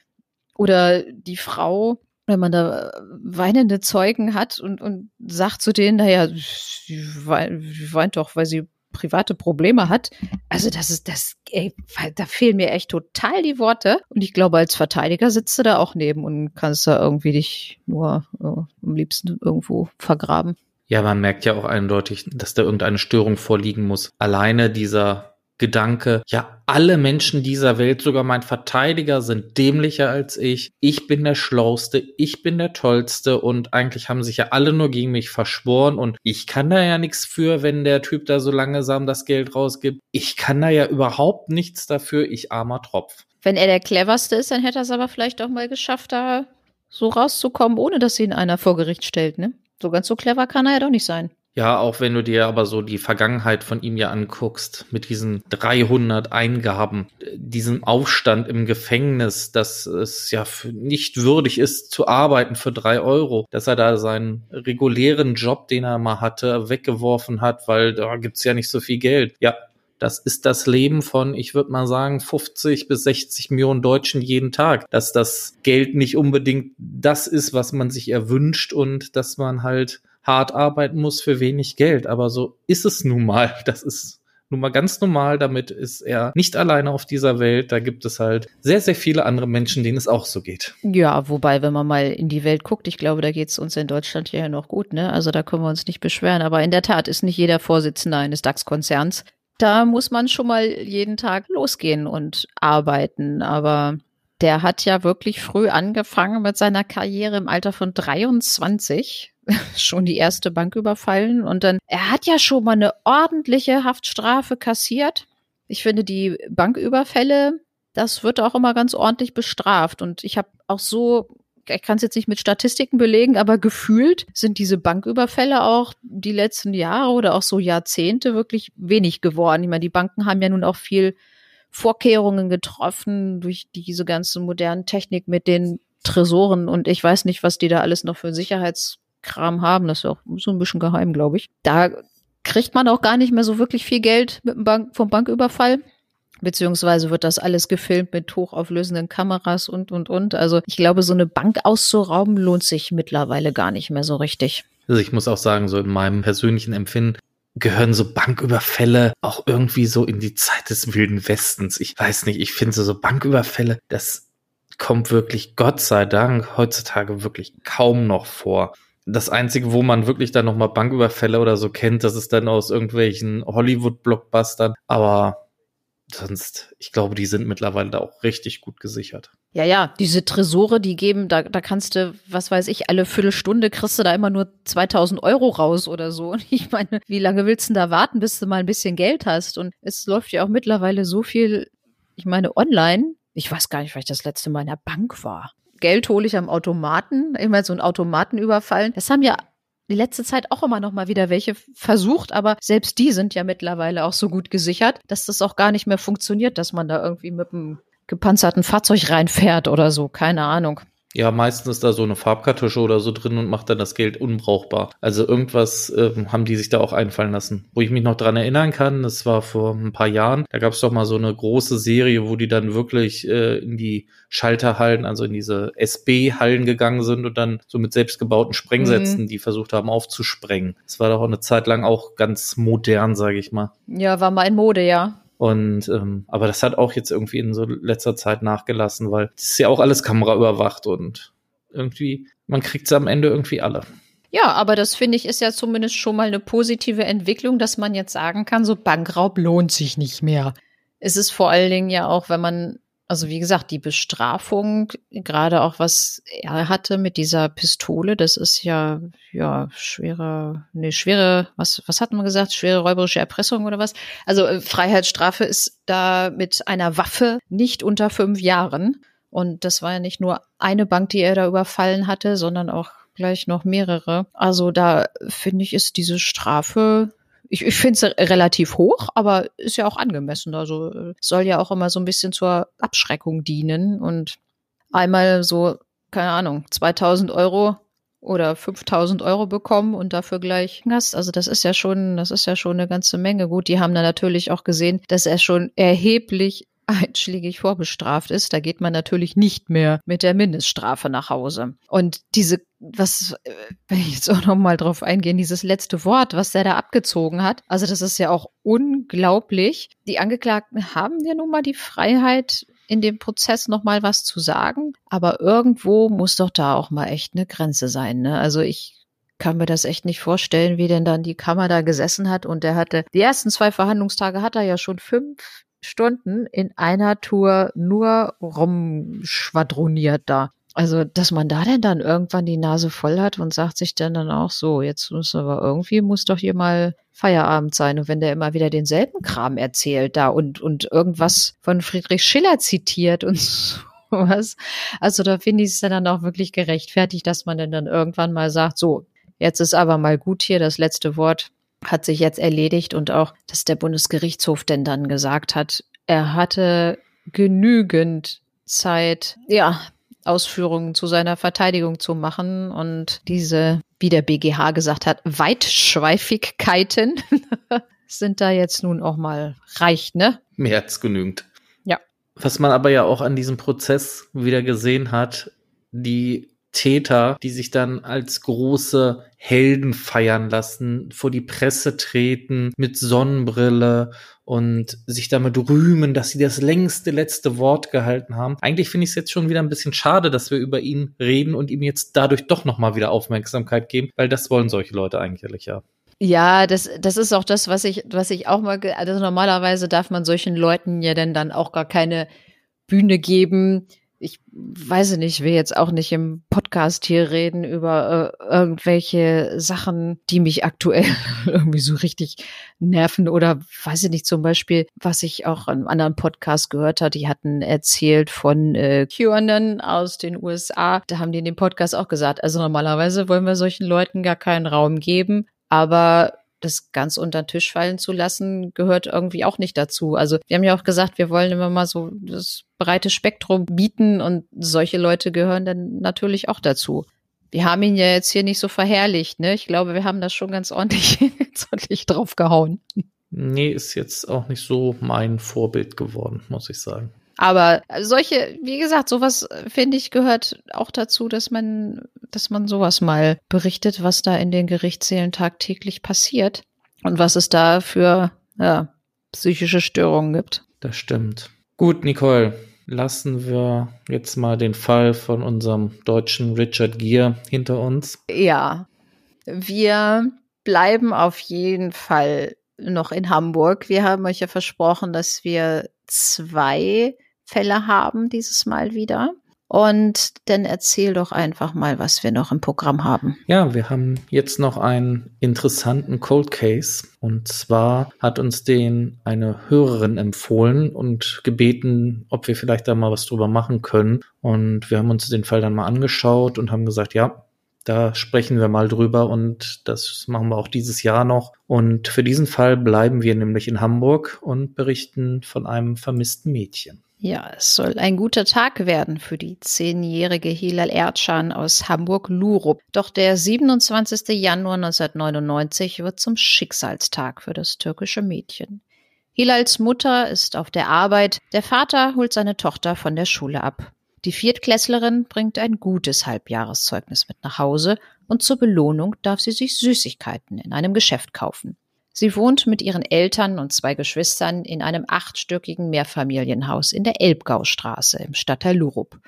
Oder die Frau, wenn man da äh, weinende Zeugen hat und, und sagt zu denen, naja, sie weint doch, weil sie private Probleme hat. Also das ist das, ey, da fehlen mir echt total die Worte. Und ich glaube, als Verteidiger sitzt du da auch neben und kannst da irgendwie dich nur äh, am liebsten irgendwo vergraben. Ja, man merkt ja auch eindeutig, dass da irgendeine Störung vorliegen muss. Alleine dieser Gedanke, ja, alle Menschen dieser Welt, sogar mein Verteidiger, sind dämlicher als ich. Ich bin der Schlauste, ich bin der Tollste und eigentlich haben sich ja alle nur gegen mich verschworen und ich kann da ja nichts für, wenn der Typ da so langsam das Geld rausgibt. Ich kann da ja überhaupt nichts dafür, ich armer Tropf. Wenn er der cleverste ist, dann hätte er es aber vielleicht auch mal geschafft, da so rauszukommen, ohne dass ihn einer vor Gericht stellt, ne? So ganz so clever kann er ja doch nicht sein. Ja, auch wenn du dir aber so die Vergangenheit von ihm ja anguckst, mit diesen 300 Eingaben, diesem Aufstand im Gefängnis, dass es ja nicht würdig ist zu arbeiten für drei Euro, dass er da seinen regulären Job, den er mal hatte, weggeworfen hat, weil da gibt's ja nicht so viel Geld. Ja, das ist das Leben von, ich würde mal sagen, 50 bis 60 Millionen Deutschen jeden Tag, dass das Geld nicht unbedingt das ist, was man sich erwünscht und dass man halt hart arbeiten muss für wenig Geld. Aber so ist es nun mal. Das ist nun mal ganz normal. Damit ist er nicht alleine auf dieser Welt. Da gibt es halt sehr, sehr viele andere Menschen, denen es auch so geht. Ja, wobei, wenn man mal in die Welt guckt, ich glaube, da geht es uns in Deutschland ja noch gut, ne? Also da können wir uns nicht beschweren. Aber in der Tat ist nicht jeder Vorsitzender eines DAX-Konzerns. Da muss man schon mal jeden Tag losgehen und arbeiten. Aber der hat ja wirklich früh angefangen mit seiner Karriere im Alter von 23 schon die erste Bank überfallen und dann, er hat ja schon mal eine ordentliche Haftstrafe kassiert. Ich finde, die Banküberfälle, das wird auch immer ganz ordentlich bestraft und ich habe auch so ich kann es jetzt nicht mit Statistiken belegen, aber gefühlt sind diese Banküberfälle auch die letzten Jahre oder auch so Jahrzehnte wirklich wenig geworden. Ich meine, die Banken haben ja nun auch viel Vorkehrungen getroffen durch diese ganze modernen Technik mit den Tresoren und ich weiß nicht, was die da alles noch für Sicherheits Kram haben. Das ist auch so ein bisschen geheim, glaube ich. Da kriegt man auch gar nicht mehr so wirklich viel Geld mit dem Bank, vom Banküberfall. Beziehungsweise wird das alles gefilmt mit hochauflösenden Kameras und, und, und. Also ich glaube, so eine Bank auszurauben lohnt sich mittlerweile gar nicht mehr so richtig. Also ich muss auch sagen, so in meinem persönlichen Empfinden, gehören so Banküberfälle auch irgendwie so in die Zeit des Wilden Westens. Ich weiß nicht, ich finde so Banküberfälle, das kommt wirklich, Gott sei Dank, heutzutage wirklich kaum noch vor. Das Einzige, wo man wirklich dann nochmal Banküberfälle oder so kennt, das ist dann aus irgendwelchen Hollywood-Blockbustern. Aber sonst, ich glaube, die sind mittlerweile da auch richtig gut gesichert. Ja, ja, diese Tresore, die geben, da, da kannst du, was weiß ich, alle Viertelstunde kriegst du da immer nur 2000 Euro raus oder so. Und ich meine, wie lange willst du da warten, bis du mal ein bisschen Geld hast? Und es läuft ja auch mittlerweile so viel, ich meine, online. Ich weiß gar nicht, weil ich das letzte Mal in der Bank war. Geld hole ich am Automaten, immer so einen Automaten überfallen. Das haben ja die letzte Zeit auch immer noch mal wieder welche versucht, aber selbst die sind ja mittlerweile auch so gut gesichert, dass das auch gar nicht mehr funktioniert, dass man da irgendwie mit einem gepanzerten Fahrzeug reinfährt oder so, keine Ahnung. Ja, meistens ist da so eine Farbkartusche oder so drin und macht dann das Geld unbrauchbar. Also irgendwas ähm, haben die sich da auch einfallen lassen. Wo ich mich noch dran erinnern kann, das war vor ein paar Jahren, da gab es doch mal so eine große Serie, wo die dann wirklich äh, in die Schalterhallen, also in diese SB-Hallen gegangen sind und dann so mit selbstgebauten Sprengsätzen, mhm. die versucht haben aufzusprengen. Das war doch auch eine Zeit lang auch ganz modern, sage ich mal. Ja, war mal in Mode, ja. Und ähm, aber das hat auch jetzt irgendwie in so letzter Zeit nachgelassen, weil das ist ja auch alles kameraüberwacht und irgendwie, man kriegt es am Ende irgendwie alle. Ja, aber das finde ich ist ja zumindest schon mal eine positive Entwicklung, dass man jetzt sagen kann, so Bankraub lohnt sich nicht mehr. Es ist vor allen Dingen ja auch, wenn man also wie gesagt, die Bestrafung, gerade auch was er hatte mit dieser Pistole, das ist ja, ja, schwere, nee, schwere, was, was hat man gesagt? Schwere räuberische Erpressung oder was? Also äh, Freiheitsstrafe ist da mit einer Waffe nicht unter fünf Jahren. Und das war ja nicht nur eine Bank, die er da überfallen hatte, sondern auch gleich noch mehrere. Also da finde ich, ist diese Strafe ich, ich finde es relativ hoch, aber ist ja auch angemessen. Also äh, soll ja auch immer so ein bisschen zur Abschreckung dienen und einmal so, keine Ahnung, 2000 Euro oder 5000 Euro bekommen und dafür gleich Gast. Also das ist ja schon, das ist ja schon eine ganze Menge. Gut, die haben dann natürlich auch gesehen, dass er schon erheblich einschlägig vorbestraft ist, da geht man natürlich nicht mehr mit der Mindeststrafe nach Hause. Und diese, was, äh, wenn ich jetzt auch nochmal drauf eingehen, dieses letzte Wort, was der da abgezogen hat, also das ist ja auch unglaublich. Die Angeklagten haben ja nun mal die Freiheit, in dem Prozess nochmal was zu sagen, aber irgendwo muss doch da auch mal echt eine Grenze sein. Ne? Also ich kann mir das echt nicht vorstellen, wie denn dann die Kammer da gesessen hat und der hatte, die ersten zwei Verhandlungstage hat er ja schon fünf Stunden in einer Tour nur rumschwadroniert da. Also, dass man da denn dann irgendwann die Nase voll hat und sagt sich dann dann auch so, jetzt muss aber irgendwie muss doch hier mal Feierabend sein. Und wenn der immer wieder denselben Kram erzählt da und, und irgendwas von Friedrich Schiller zitiert und sowas. Also da finde ich es dann auch wirklich gerechtfertigt, dass man denn dann irgendwann mal sagt, so, jetzt ist aber mal gut hier das letzte Wort hat sich jetzt erledigt und auch, dass der Bundesgerichtshof denn dann gesagt hat, er hatte genügend Zeit, ja, Ausführungen zu seiner Verteidigung zu machen und diese, wie der BGH gesagt hat, Weitschweifigkeiten sind da jetzt nun auch mal reicht, ne? Mehr als genügend. Ja. Was man aber ja auch an diesem Prozess wieder gesehen hat, die Täter, die sich dann als große Helden feiern lassen, vor die Presse treten mit Sonnenbrille und sich damit rühmen, dass sie das längste letzte Wort gehalten haben. Eigentlich finde ich es jetzt schon wieder ein bisschen schade, dass wir über ihn reden und ihm jetzt dadurch doch nochmal wieder Aufmerksamkeit geben, weil das wollen solche Leute eigentlich ja. Ja, das, das ist auch das, was ich, was ich auch mal, also normalerweise darf man solchen Leuten ja denn dann auch gar keine Bühne geben, ich weiß nicht, will jetzt auch nicht im Podcast hier reden über äh, irgendwelche Sachen, die mich aktuell irgendwie so richtig nerven oder weiß ich nicht, zum Beispiel, was ich auch in einem anderen Podcast gehört habe, die hatten erzählt von äh, QAnon aus den USA. Da haben die in dem Podcast auch gesagt, also normalerweise wollen wir solchen Leuten gar keinen Raum geben, aber das ganz unter den Tisch fallen zu lassen, gehört irgendwie auch nicht dazu. Also wir haben ja auch gesagt, wir wollen immer mal so das breite Spektrum bieten und solche Leute gehören dann natürlich auch dazu. Wir haben ihn ja jetzt hier nicht so verherrlicht, ne? Ich glaube, wir haben das schon ganz ordentlich, ganz ordentlich draufgehauen. Nee, ist jetzt auch nicht so mein Vorbild geworden, muss ich sagen. Aber solche, wie gesagt, sowas äh, finde ich gehört auch dazu, dass man, dass man sowas mal berichtet, was da in den Gerichtssälen tagtäglich passiert. Und was es da für ja, psychische Störungen gibt. Das stimmt. Gut, Nicole, lassen wir jetzt mal den Fall von unserem deutschen Richard Gere hinter uns. Ja, wir bleiben auf jeden Fall noch in Hamburg. Wir haben euch ja versprochen, dass wir zwei Fälle haben dieses Mal wieder. Und dann erzähl doch einfach mal, was wir noch im Programm haben. Ja, wir haben jetzt noch einen interessanten Cold Case. Und zwar hat uns den eine Hörerin empfohlen und gebeten, ob wir vielleicht da mal was drüber machen können. Und wir haben uns den Fall dann mal angeschaut und haben gesagt, ja, da sprechen wir mal drüber und das machen wir auch dieses Jahr noch. Und für diesen Fall bleiben wir nämlich in Hamburg und berichten von einem vermissten Mädchen. Ja, es soll ein guter Tag werden für die zehnjährige Hilal Erdschan aus Hamburg-Lurup. Doch der 27. Januar 1999 wird zum Schicksalstag für das türkische Mädchen. Hilals Mutter ist auf der Arbeit, der Vater holt seine Tochter von der Schule ab. Die Viertklässlerin bringt ein gutes Halbjahreszeugnis mit nach Hause und zur Belohnung darf sie sich Süßigkeiten in einem Geschäft kaufen. Sie wohnt mit ihren Eltern und zwei Geschwistern in einem achtstöckigen Mehrfamilienhaus in der Elbgaustraße im Stadtteil Lurup.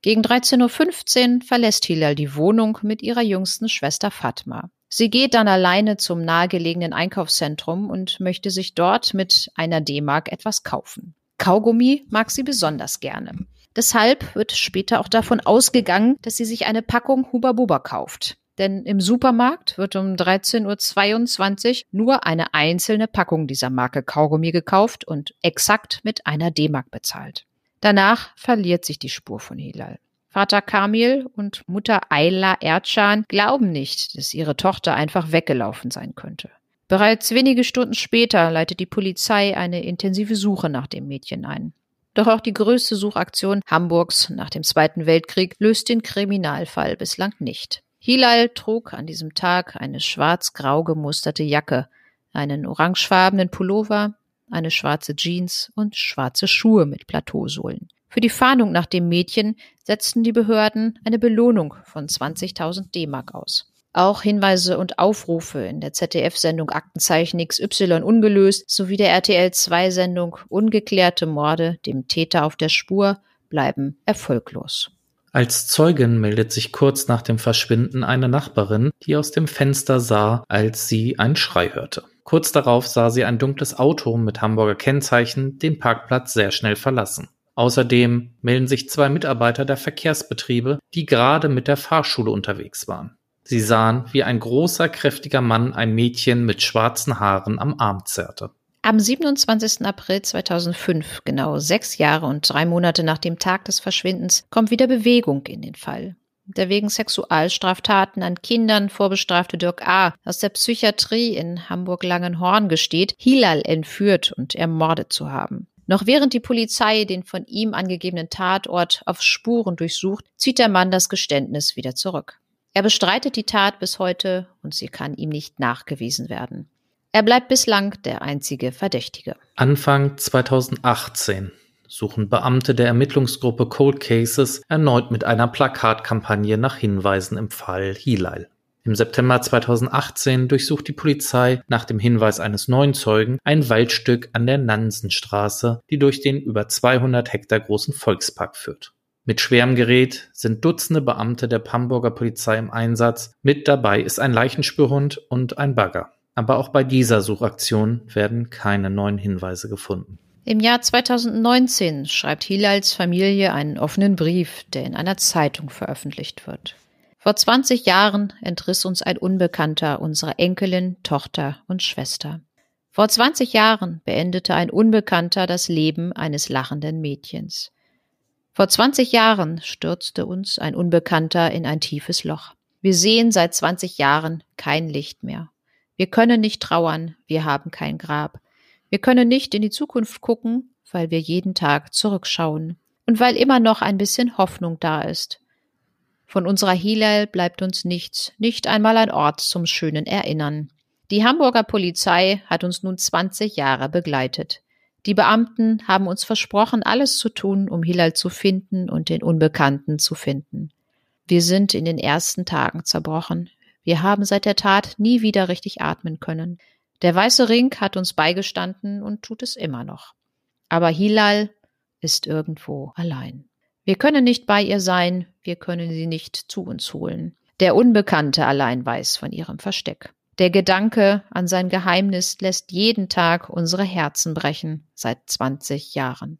Gegen 13.15 Uhr verlässt Hilal die Wohnung mit ihrer jüngsten Schwester Fatma. Sie geht dann alleine zum nahegelegenen Einkaufszentrum und möchte sich dort mit einer D-Mark etwas kaufen. Kaugummi mag sie besonders gerne. Deshalb wird später auch davon ausgegangen, dass sie sich eine Packung Huba Buba kauft. Denn im Supermarkt wird um 13.22 Uhr nur eine einzelne Packung dieser Marke Kaugummi gekauft und exakt mit einer D-Mark bezahlt. Danach verliert sich die Spur von Hilal. Vater Kamil und Mutter Ayla Erdschan glauben nicht, dass ihre Tochter einfach weggelaufen sein könnte. Bereits wenige Stunden später leitet die Polizei eine intensive Suche nach dem Mädchen ein. Doch auch die größte Suchaktion Hamburgs nach dem Zweiten Weltkrieg löst den Kriminalfall bislang nicht. Hilal trug an diesem Tag eine schwarz-grau gemusterte Jacke, einen orangefarbenen Pullover, eine schwarze Jeans und schwarze Schuhe mit Plateausohlen. Für die Fahndung nach dem Mädchen setzten die Behörden eine Belohnung von 20.000 D-Mark aus. Auch Hinweise und Aufrufe in der ZDF-Sendung Aktenzeichen XY ungelöst sowie der RTL-2-Sendung Ungeklärte Morde dem Täter auf der Spur bleiben erfolglos. Als Zeugin meldet sich kurz nach dem Verschwinden eine Nachbarin, die aus dem Fenster sah, als sie einen Schrei hörte. Kurz darauf sah sie ein dunkles Auto mit Hamburger Kennzeichen den Parkplatz sehr schnell verlassen. Außerdem melden sich zwei Mitarbeiter der Verkehrsbetriebe, die gerade mit der Fahrschule unterwegs waren. Sie sahen, wie ein großer, kräftiger Mann ein Mädchen mit schwarzen Haaren am Arm zerrte. Am 27. April 2005, genau sechs Jahre und drei Monate nach dem Tag des Verschwindens, kommt wieder Bewegung in den Fall. Der wegen Sexualstraftaten an Kindern vorbestrafte Dirk A. aus der Psychiatrie in Hamburg-Langenhorn gesteht, Hilal entführt und ermordet zu haben. Noch während die Polizei den von ihm angegebenen Tatort auf Spuren durchsucht, zieht der Mann das Geständnis wieder zurück. Er bestreitet die Tat bis heute und sie kann ihm nicht nachgewiesen werden. Er bleibt bislang der einzige Verdächtige. Anfang 2018 suchen Beamte der Ermittlungsgruppe Cold Cases erneut mit einer Plakatkampagne nach Hinweisen im Fall Hilal. Im September 2018 durchsucht die Polizei nach dem Hinweis eines neuen Zeugen ein Waldstück an der Nansenstraße, die durch den über 200 Hektar großen Volkspark führt. Mit schwerem Gerät sind Dutzende Beamte der Hamburger Polizei im Einsatz. Mit dabei ist ein Leichenspürhund und ein Bagger. Aber auch bei dieser Suchaktion werden keine neuen Hinweise gefunden. Im Jahr 2019 schreibt Hilals Familie einen offenen Brief, der in einer Zeitung veröffentlicht wird. Vor 20 Jahren entriss uns ein Unbekannter unsere Enkelin, Tochter und Schwester. Vor 20 Jahren beendete ein Unbekannter das Leben eines lachenden Mädchens. Vor 20 Jahren stürzte uns ein Unbekannter in ein tiefes Loch. Wir sehen seit 20 Jahren kein Licht mehr. Wir können nicht trauern, wir haben kein Grab. Wir können nicht in die Zukunft gucken, weil wir jeden Tag zurückschauen und weil immer noch ein bisschen Hoffnung da ist. Von unserer Hilal bleibt uns nichts, nicht einmal ein Ort zum schönen Erinnern. Die Hamburger Polizei hat uns nun 20 Jahre begleitet. Die Beamten haben uns versprochen, alles zu tun, um Hilal zu finden und den Unbekannten zu finden. Wir sind in den ersten Tagen zerbrochen. Wir haben seit der Tat nie wieder richtig atmen können. Der weiße Ring hat uns beigestanden und tut es immer noch. Aber Hilal ist irgendwo allein. Wir können nicht bei ihr sein, wir können sie nicht zu uns holen. Der Unbekannte allein weiß von ihrem Versteck. Der Gedanke an sein Geheimnis lässt jeden Tag unsere Herzen brechen, seit 20 Jahren.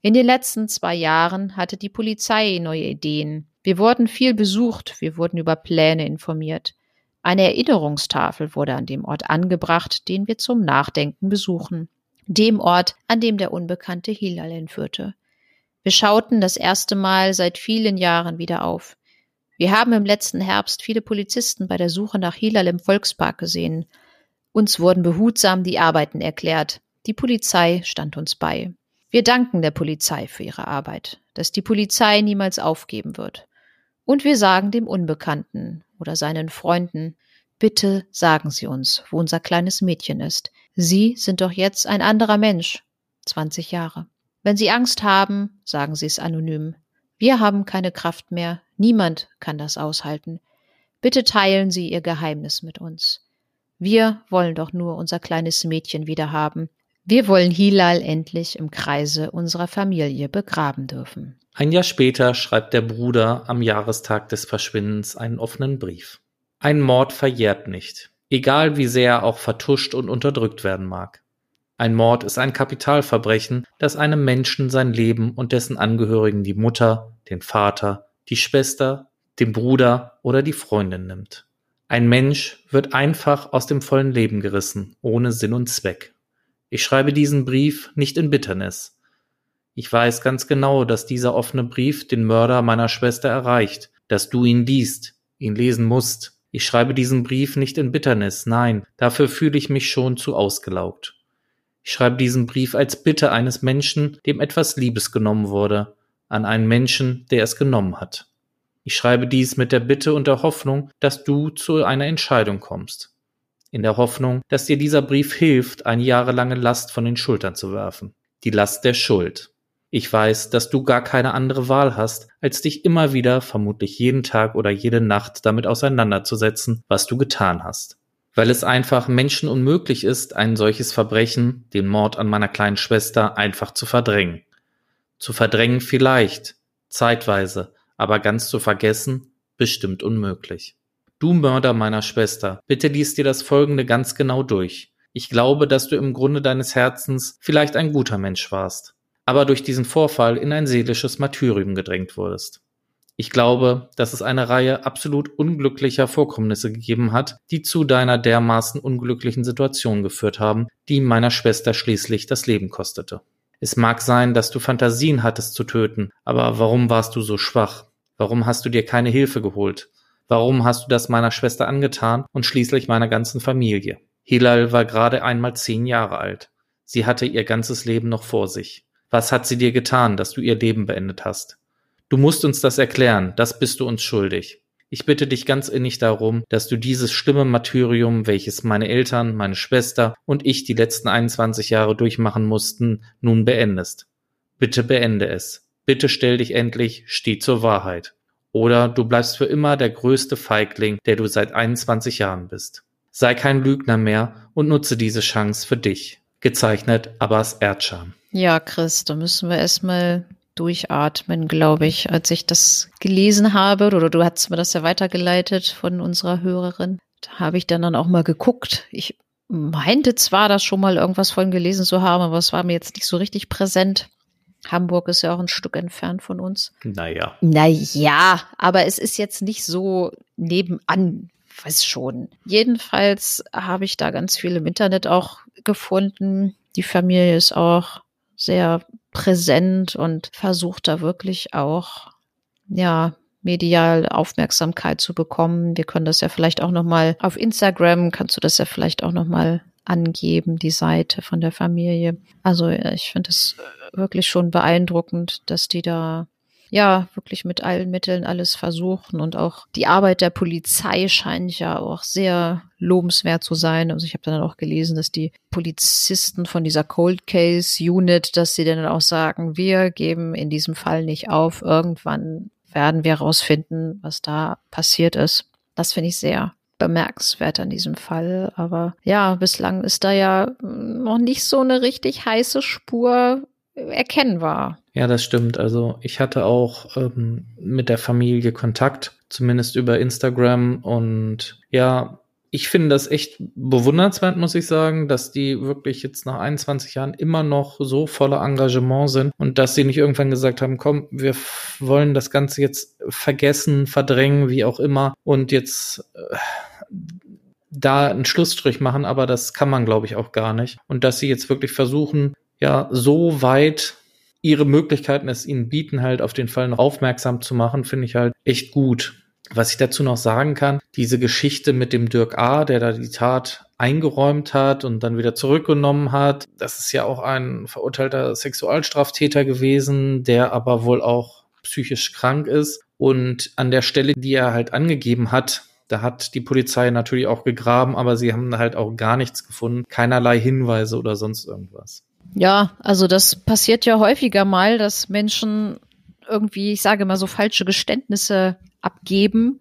In den letzten zwei Jahren hatte die Polizei neue Ideen. Wir wurden viel besucht, wir wurden über Pläne informiert. Eine Erinnerungstafel wurde an dem Ort angebracht, den wir zum Nachdenken besuchen. Dem Ort, an dem der unbekannte Hilal entführte. Wir schauten das erste Mal seit vielen Jahren wieder auf. Wir haben im letzten Herbst viele Polizisten bei der Suche nach Hilal im Volkspark gesehen. Uns wurden behutsam die Arbeiten erklärt. Die Polizei stand uns bei. Wir danken der Polizei für ihre Arbeit, dass die Polizei niemals aufgeben wird. Und wir sagen dem Unbekannten oder seinen Freunden, bitte sagen Sie uns, wo unser kleines Mädchen ist. Sie sind doch jetzt ein anderer Mensch. 20 Jahre. Wenn Sie Angst haben, sagen Sie es anonym. Wir haben keine Kraft mehr, niemand kann das aushalten. Bitte teilen Sie Ihr Geheimnis mit uns. Wir wollen doch nur unser kleines Mädchen wieder haben. Wir wollen Hilal endlich im Kreise unserer Familie begraben dürfen. Ein Jahr später schreibt der Bruder am Jahrestag des Verschwindens einen offenen Brief. Ein Mord verjährt nicht, egal wie sehr er auch vertuscht und unterdrückt werden mag. Ein Mord ist ein Kapitalverbrechen, das einem Menschen sein Leben und dessen Angehörigen die Mutter, den Vater, die Schwester, den Bruder oder die Freundin nimmt. Ein Mensch wird einfach aus dem vollen Leben gerissen, ohne Sinn und Zweck. Ich schreibe diesen Brief nicht in Bitternis. Ich weiß ganz genau, dass dieser offene Brief den Mörder meiner Schwester erreicht, dass du ihn liest, ihn lesen musst. Ich schreibe diesen Brief nicht in Bitternis, nein, dafür fühle ich mich schon zu ausgelaugt. Ich schreibe diesen Brief als Bitte eines Menschen, dem etwas Liebes genommen wurde, an einen Menschen, der es genommen hat. Ich schreibe dies mit der Bitte und der Hoffnung, dass du zu einer Entscheidung kommst. In der Hoffnung, dass dir dieser Brief hilft, eine jahrelange Last von den Schultern zu werfen. Die Last der Schuld. Ich weiß, dass du gar keine andere Wahl hast, als dich immer wieder, vermutlich jeden Tag oder jede Nacht damit auseinanderzusetzen, was du getan hast weil es einfach Menschen unmöglich ist, ein solches Verbrechen, den Mord an meiner kleinen Schwester, einfach zu verdrängen. Zu verdrängen vielleicht, zeitweise, aber ganz zu vergessen, bestimmt unmöglich. Du Mörder meiner Schwester, bitte lies dir das Folgende ganz genau durch. Ich glaube, dass du im Grunde deines Herzens vielleicht ein guter Mensch warst, aber durch diesen Vorfall in ein seelisches Martyrium gedrängt wurdest. Ich glaube, dass es eine Reihe absolut unglücklicher Vorkommnisse gegeben hat, die zu deiner dermaßen unglücklichen Situation geführt haben, die meiner Schwester schließlich das Leben kostete. Es mag sein, dass du Fantasien hattest zu töten, aber warum warst du so schwach? Warum hast du dir keine Hilfe geholt? Warum hast du das meiner Schwester angetan und schließlich meiner ganzen Familie? Hilal war gerade einmal zehn Jahre alt. Sie hatte ihr ganzes Leben noch vor sich. Was hat sie dir getan, dass du ihr Leben beendet hast? Du musst uns das erklären, das bist du uns schuldig. Ich bitte dich ganz innig darum, dass du dieses schlimme Martyrium, welches meine Eltern, meine Schwester und ich die letzten 21 Jahre durchmachen mussten, nun beendest. Bitte beende es. Bitte stell dich endlich, steh zur Wahrheit. Oder du bleibst für immer der größte Feigling, der du seit 21 Jahren bist. Sei kein Lügner mehr und nutze diese Chance für dich. Gezeichnet Abbas Erdscham. Ja, Chris, da müssen wir erstmal durchatmen, glaube ich, als ich das gelesen habe. Oder du hast mir das ja weitergeleitet von unserer Hörerin. Da habe ich dann, dann auch mal geguckt. Ich meinte zwar, das schon mal irgendwas von gelesen zu haben, aber es war mir jetzt nicht so richtig präsent. Hamburg ist ja auch ein Stück entfernt von uns. Naja. Naja, aber es ist jetzt nicht so nebenan, weiß schon. Jedenfalls habe ich da ganz viel im Internet auch gefunden. Die Familie ist auch sehr präsent und versucht da wirklich auch, ja, medial Aufmerksamkeit zu bekommen. Wir können das ja vielleicht auch noch mal auf Instagram kannst du das ja vielleicht auch noch mal angeben, die Seite von der Familie. Also ich finde es wirklich schon beeindruckend, dass die da ja wirklich mit allen Mitteln alles versuchen und auch die Arbeit der Polizei scheint ja auch sehr lobenswert zu sein. Also ich habe dann auch gelesen, dass die Polizisten von dieser Cold Case Unit, dass sie dann auch sagen, wir geben in diesem Fall nicht auf. Irgendwann werden wir herausfinden, was da passiert ist. Das finde ich sehr bemerkenswert an diesem Fall. Aber ja, bislang ist da ja noch nicht so eine richtig heiße Spur erkennbar. Ja, das stimmt. Also ich hatte auch ähm, mit der Familie Kontakt, zumindest über Instagram. Und ja, ich finde das echt bewundernswert, muss ich sagen, dass die wirklich jetzt nach 21 Jahren immer noch so voller Engagement sind und dass sie nicht irgendwann gesagt haben, komm, wir wollen das Ganze jetzt vergessen, verdrängen, wie auch immer und jetzt äh, da einen Schlussstrich machen, aber das kann man, glaube ich, auch gar nicht. Und dass sie jetzt wirklich versuchen, ja, so weit ihre Möglichkeiten es ihnen bieten, halt auf den Fall noch aufmerksam zu machen, finde ich halt echt gut. Was ich dazu noch sagen kann, diese Geschichte mit dem Dirk A., der da die Tat eingeräumt hat und dann wieder zurückgenommen hat, das ist ja auch ein verurteilter Sexualstraftäter gewesen, der aber wohl auch psychisch krank ist. Und an der Stelle, die er halt angegeben hat, da hat die Polizei natürlich auch gegraben, aber sie haben halt auch gar nichts gefunden, keinerlei Hinweise oder sonst irgendwas. Ja, also das passiert ja häufiger mal, dass Menschen irgendwie, ich sage mal so falsche Geständnisse abgeben.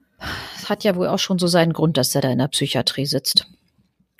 Das hat ja wohl auch schon so seinen Grund, dass er da in der Psychiatrie sitzt.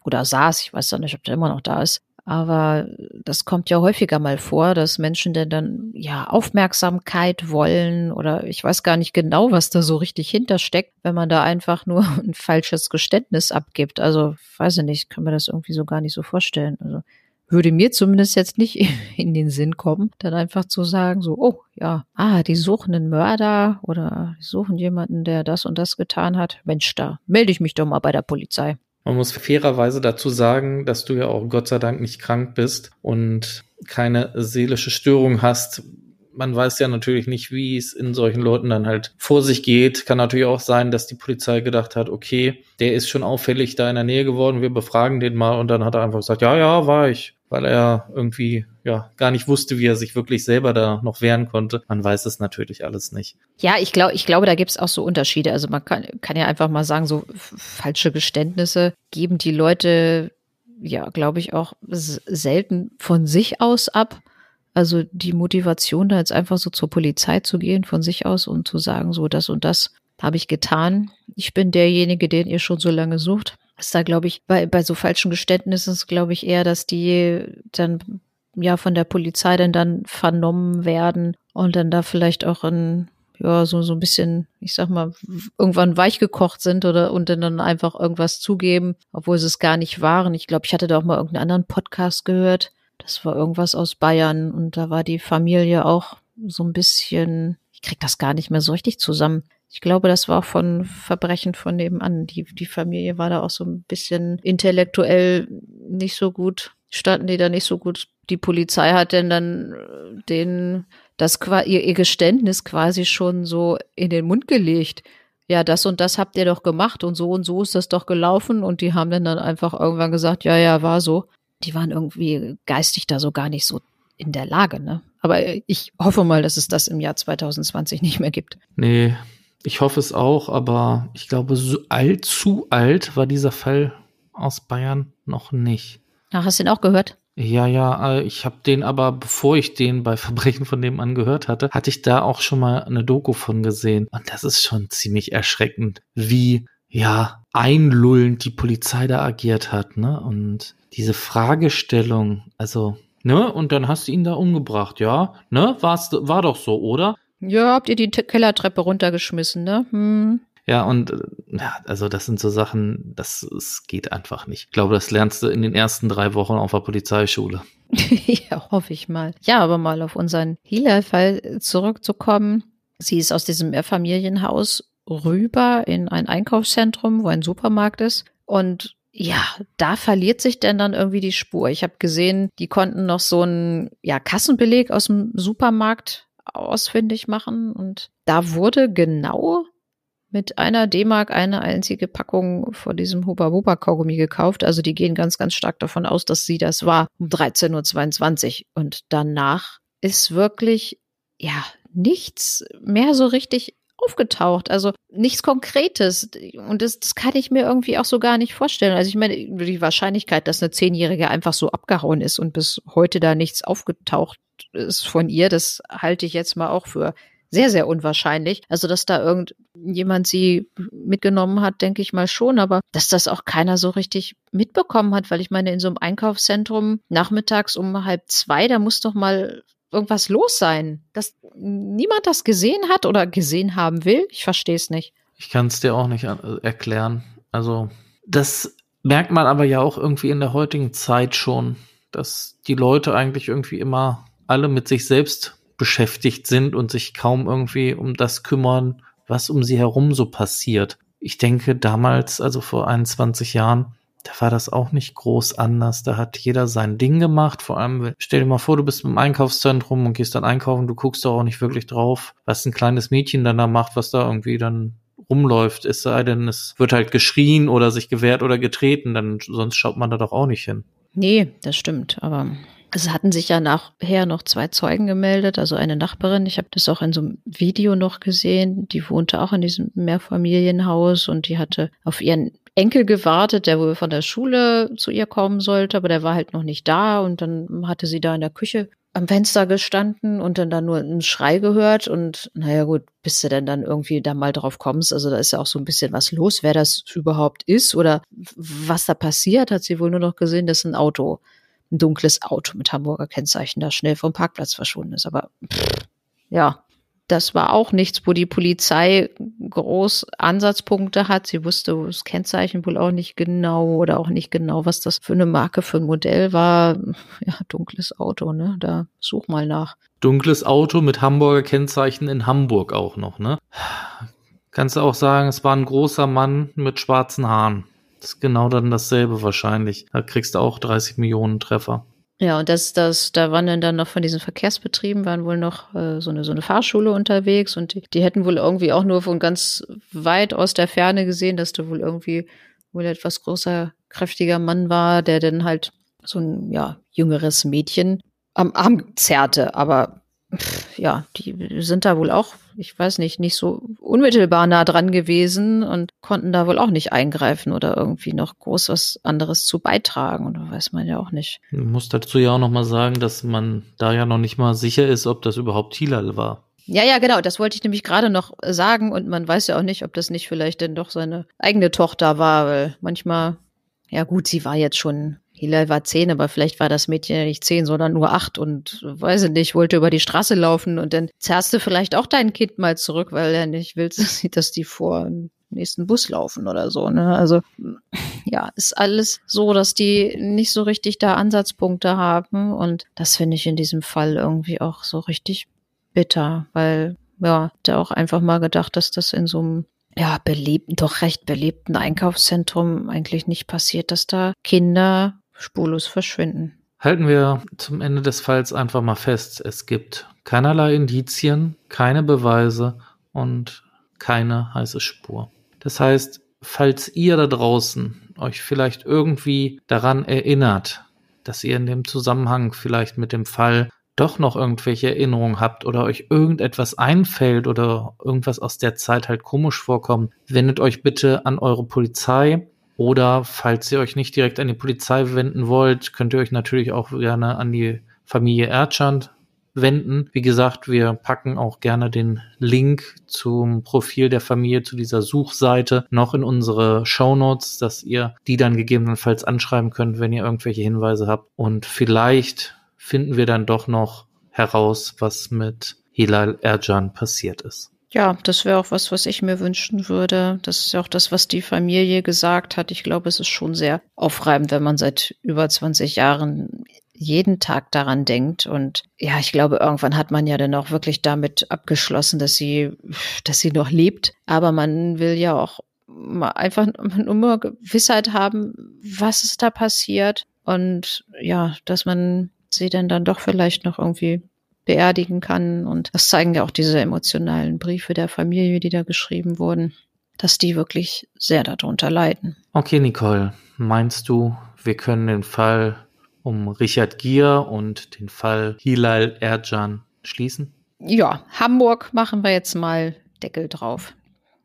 Oder saß, ich weiß ja nicht, ob der immer noch da ist. Aber das kommt ja häufiger mal vor, dass Menschen denn dann ja Aufmerksamkeit wollen oder ich weiß gar nicht genau, was da so richtig hintersteckt, wenn man da einfach nur ein falsches Geständnis abgibt. Also weiß ich nicht, kann mir das irgendwie so gar nicht so vorstellen. Also würde mir zumindest jetzt nicht in den Sinn kommen, dann einfach zu sagen, so, oh ja, ah, die suchen einen Mörder oder die suchen jemanden, der das und das getan hat. Mensch, da melde ich mich doch mal bei der Polizei. Man muss fairerweise dazu sagen, dass du ja auch Gott sei Dank nicht krank bist und keine seelische Störung hast. Man weiß ja natürlich nicht, wie es in solchen Leuten dann halt vor sich geht. Kann natürlich auch sein, dass die Polizei gedacht hat, okay, der ist schon auffällig da in der Nähe geworden, wir befragen den mal und dann hat er einfach gesagt, ja, ja, war ich weil er irgendwie ja gar nicht wusste, wie er sich wirklich selber da noch wehren konnte. Man weiß es natürlich alles nicht. Ja, ich glaube, ich glaube, da gibt es auch so Unterschiede. Also man kann, kann ja einfach mal sagen, so falsche Geständnisse geben die Leute ja, glaube ich, auch selten von sich aus ab. Also die Motivation, da jetzt einfach so zur Polizei zu gehen von sich aus und zu sagen, so das und das habe ich getan. Ich bin derjenige, den ihr schon so lange sucht ist da, glaube ich, bei, bei so falschen Geständnissen glaube ich eher, dass die dann ja von der Polizei dann dann vernommen werden und dann da vielleicht auch in ja so so ein bisschen, ich sag mal, irgendwann weichgekocht sind oder und dann einfach irgendwas zugeben, obwohl sie es gar nicht waren. Ich glaube, ich hatte da auch mal irgendeinen anderen Podcast gehört. Das war irgendwas aus Bayern und da war die Familie auch so ein bisschen, ich krieg das gar nicht mehr so richtig zusammen. Ich glaube, das war von Verbrechen von nebenan. Die, die Familie war da auch so ein bisschen intellektuell nicht so gut, standen die da nicht so gut. Die Polizei hat denn dann äh, den, das ihr, ihr Geständnis quasi schon so in den Mund gelegt. Ja, das und das habt ihr doch gemacht und so und so ist das doch gelaufen und die haben dann, dann einfach irgendwann gesagt, ja, ja, war so. Die waren irgendwie geistig da so gar nicht so in der Lage, ne? Aber ich hoffe mal, dass es das im Jahr 2020 nicht mehr gibt. Nee, ich hoffe es auch, aber ich glaube, so allzu alt war dieser Fall aus Bayern noch nicht. Ach, hast du den auch gehört? Ja, ja, äh, ich habe den aber, bevor ich den bei Verbrechen von dem angehört hatte, hatte ich da auch schon mal eine Doku von gesehen. Und das ist schon ziemlich erschreckend, wie, ja, einlullend die Polizei da agiert hat, ne? Und diese Fragestellung, also, ne? Und dann hast du ihn da umgebracht, ja? Ne? War's, war doch so, oder? Ja, habt ihr die Kellertreppe runtergeschmissen, ne? Hm. Ja, und ja, also das sind so Sachen, das, das geht einfach nicht. Ich glaube, das lernst du in den ersten drei Wochen auf der Polizeischule. ja, hoffe ich mal. Ja, aber mal auf unseren Hila-Fall zurückzukommen. Sie ist aus diesem Mehrfamilienhaus rüber in ein Einkaufszentrum, wo ein Supermarkt ist. Und ja, da verliert sich denn dann irgendwie die Spur. Ich habe gesehen, die konnten noch so einen ja, Kassenbeleg aus dem Supermarkt ausfindig machen. Und da wurde genau mit einer D-Mark eine einzige Packung von diesem Huba Buba Kaugummi gekauft. Also die gehen ganz, ganz stark davon aus, dass sie das war um 13.22 Uhr. Und danach ist wirklich, ja, nichts mehr so richtig aufgetaucht. Also nichts Konkretes. Und das, das kann ich mir irgendwie auch so gar nicht vorstellen. Also ich meine, die Wahrscheinlichkeit, dass eine Zehnjährige einfach so abgehauen ist und bis heute da nichts aufgetaucht ist von ihr, das halte ich jetzt mal auch für sehr, sehr unwahrscheinlich. Also, dass da irgendjemand sie mitgenommen hat, denke ich mal schon, aber dass das auch keiner so richtig mitbekommen hat, weil ich meine, in so einem Einkaufszentrum nachmittags um halb zwei, da muss doch mal irgendwas los sein, dass niemand das gesehen hat oder gesehen haben will. Ich verstehe es nicht. Ich kann es dir auch nicht äh, erklären. Also, das merkt man aber ja auch irgendwie in der heutigen Zeit schon, dass die Leute eigentlich irgendwie immer alle mit sich selbst beschäftigt sind und sich kaum irgendwie um das kümmern, was um sie herum so passiert. Ich denke, damals, also vor 21 Jahren, da war das auch nicht groß anders. Da hat jeder sein Ding gemacht. Vor allem, stell dir mal vor, du bist im Einkaufszentrum und gehst dann einkaufen, du guckst doch auch nicht wirklich drauf, was ein kleines Mädchen dann da macht, was da irgendwie dann rumläuft. Es sei denn, es wird halt geschrien oder sich gewehrt oder getreten, dann sonst schaut man da doch auch nicht hin. Nee, das stimmt, aber es hatten sich ja nachher noch zwei Zeugen gemeldet, also eine Nachbarin. Ich habe das auch in so einem Video noch gesehen. Die wohnte auch in diesem Mehrfamilienhaus und die hatte auf ihren Enkel gewartet, der wohl von der Schule zu ihr kommen sollte, aber der war halt noch nicht da und dann hatte sie da in der Küche am Fenster gestanden und dann da nur einen Schrei gehört und naja gut, bis du denn dann irgendwie da mal drauf kommst, also da ist ja auch so ein bisschen was los, wer das überhaupt ist oder was da passiert, hat sie wohl nur noch gesehen, dass ein Auto, ein dunkles Auto mit Hamburger Kennzeichen da schnell vom Parkplatz verschwunden ist, aber pff, ja, das war auch nichts, wo die Polizei groß Ansatzpunkte hat. Sie wusste das Kennzeichen wohl auch nicht genau oder auch nicht genau, was das für eine Marke, für ein Modell war. Ja, dunkles Auto, ne? Da such mal nach. Dunkles Auto mit Hamburger Kennzeichen in Hamburg auch noch, ne? Kannst du auch sagen, es war ein großer Mann mit schwarzen Haaren. Das ist genau dann dasselbe wahrscheinlich. Da kriegst du auch 30 Millionen Treffer. Ja, und das, das, da waren dann noch von diesen Verkehrsbetrieben, waren wohl noch äh, so, eine, so eine Fahrschule unterwegs und die, die hätten wohl irgendwie auch nur von ganz weit aus der Ferne gesehen, dass da wohl irgendwie wohl etwas großer, kräftiger Mann war, der dann halt so ein, ja, jüngeres Mädchen am Arm zerrte. Aber pff, ja, die sind da wohl auch ich weiß nicht, nicht so unmittelbar nah dran gewesen und konnten da wohl auch nicht eingreifen oder irgendwie noch groß was anderes zu beitragen. Oder weiß man ja auch nicht. Ich muss dazu ja auch noch mal sagen, dass man da ja noch nicht mal sicher ist, ob das überhaupt Hilal war. Ja, ja, genau. Das wollte ich nämlich gerade noch sagen. Und man weiß ja auch nicht, ob das nicht vielleicht denn doch seine eigene Tochter war, weil manchmal, ja gut, sie war jetzt schon Hilal war zehn, aber vielleicht war das Mädchen ja nicht zehn, sondern nur acht und weiß ich nicht, wollte über die Straße laufen und dann zerrst du vielleicht auch dein Kind mal zurück, weil er nicht will, dass die vor den nächsten Bus laufen oder so. Ne? Also ja, ist alles so, dass die nicht so richtig da Ansatzpunkte haben und das finde ich in diesem Fall irgendwie auch so richtig bitter, weil ja, der auch einfach mal gedacht, dass das in so einem ja, belebten, doch recht belebten Einkaufszentrum eigentlich nicht passiert, dass da Kinder spurlos verschwinden. Halten wir zum Ende des Falls einfach mal fest, es gibt keinerlei Indizien, keine Beweise und keine heiße Spur. Das heißt, falls ihr da draußen euch vielleicht irgendwie daran erinnert, dass ihr in dem Zusammenhang vielleicht mit dem Fall doch noch irgendwelche Erinnerungen habt oder euch irgendetwas einfällt oder irgendwas aus der Zeit halt komisch vorkommt, wendet euch bitte an eure Polizei oder falls ihr euch nicht direkt an die Polizei wenden wollt, könnt ihr euch natürlich auch gerne an die Familie Erdschand wenden. Wie gesagt, wir packen auch gerne den Link zum Profil der Familie zu dieser Suchseite noch in unsere Show Notes, dass ihr die dann gegebenenfalls anschreiben könnt, wenn ihr irgendwelche Hinweise habt. Und vielleicht finden wir dann doch noch heraus, was mit Hilal Erjan passiert ist. Ja, das wäre auch was, was ich mir wünschen würde. Das ist ja auch das, was die Familie gesagt hat. Ich glaube, es ist schon sehr aufreibend, wenn man seit über 20 Jahren jeden Tag daran denkt. Und ja, ich glaube, irgendwann hat man ja dann auch wirklich damit abgeschlossen, dass sie, dass sie noch lebt. Aber man will ja auch einfach nur Gewissheit haben, was ist da passiert. Und ja, dass man sie dann dann doch vielleicht noch irgendwie beerdigen kann. Und das zeigen ja auch diese emotionalen Briefe der Familie, die da geschrieben wurden, dass die wirklich sehr darunter leiden. Okay, Nicole, meinst du, wir können den Fall um Richard Gier und den Fall Hilal Erjan schließen? Ja, Hamburg machen wir jetzt mal Deckel drauf.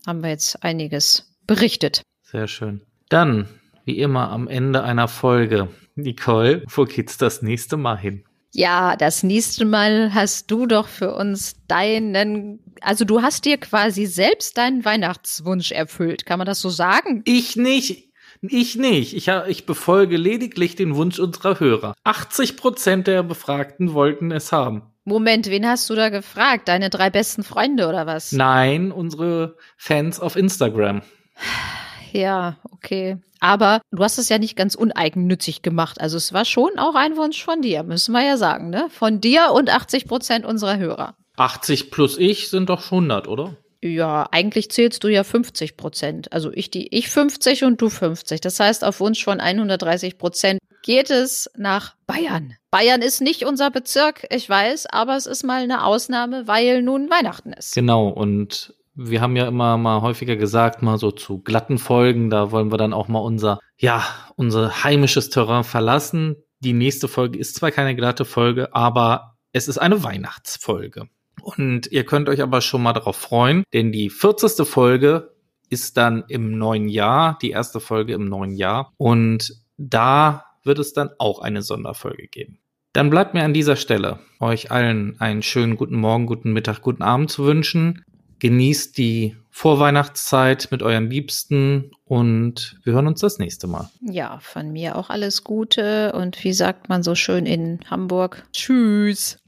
Haben wir jetzt einiges berichtet. Sehr schön. Dann, wie immer, am Ende einer Folge. Nicole, wo geht's das nächste Mal hin? Ja, das nächste Mal hast du doch für uns deinen, also du hast dir quasi selbst deinen Weihnachtswunsch erfüllt. Kann man das so sagen? Ich nicht. Ich nicht. Ich, ich befolge lediglich den Wunsch unserer Hörer. 80 Prozent der Befragten wollten es haben. Moment, wen hast du da gefragt? Deine drei besten Freunde oder was? Nein, unsere Fans auf Instagram. Ja, okay. Aber du hast es ja nicht ganz uneigennützig gemacht. Also es war schon auch ein Wunsch von dir, müssen wir ja sagen, ne? Von dir und 80 Prozent unserer Hörer. 80 plus ich sind doch 100, oder? Ja, eigentlich zählst du ja 50 Prozent. Also ich die, ich 50 und du 50. Das heißt, auf Wunsch von 130 Prozent geht es nach Bayern. Bayern ist nicht unser Bezirk, ich weiß, aber es ist mal eine Ausnahme, weil nun Weihnachten ist. Genau, und wir haben ja immer mal häufiger gesagt, mal so zu glatten Folgen, da wollen wir dann auch mal unser, ja, unser heimisches Terrain verlassen. Die nächste Folge ist zwar keine glatte Folge, aber es ist eine Weihnachtsfolge. Und ihr könnt euch aber schon mal darauf freuen, denn die 40. Folge ist dann im neuen Jahr, die erste Folge im neuen Jahr. Und da wird es dann auch eine Sonderfolge geben. Dann bleibt mir an dieser Stelle euch allen einen schönen guten Morgen, guten Mittag, guten Abend zu wünschen. Genießt die Vorweihnachtszeit mit euren Liebsten und wir hören uns das nächste Mal. Ja, von mir auch alles Gute und wie sagt man so schön in Hamburg? Tschüss.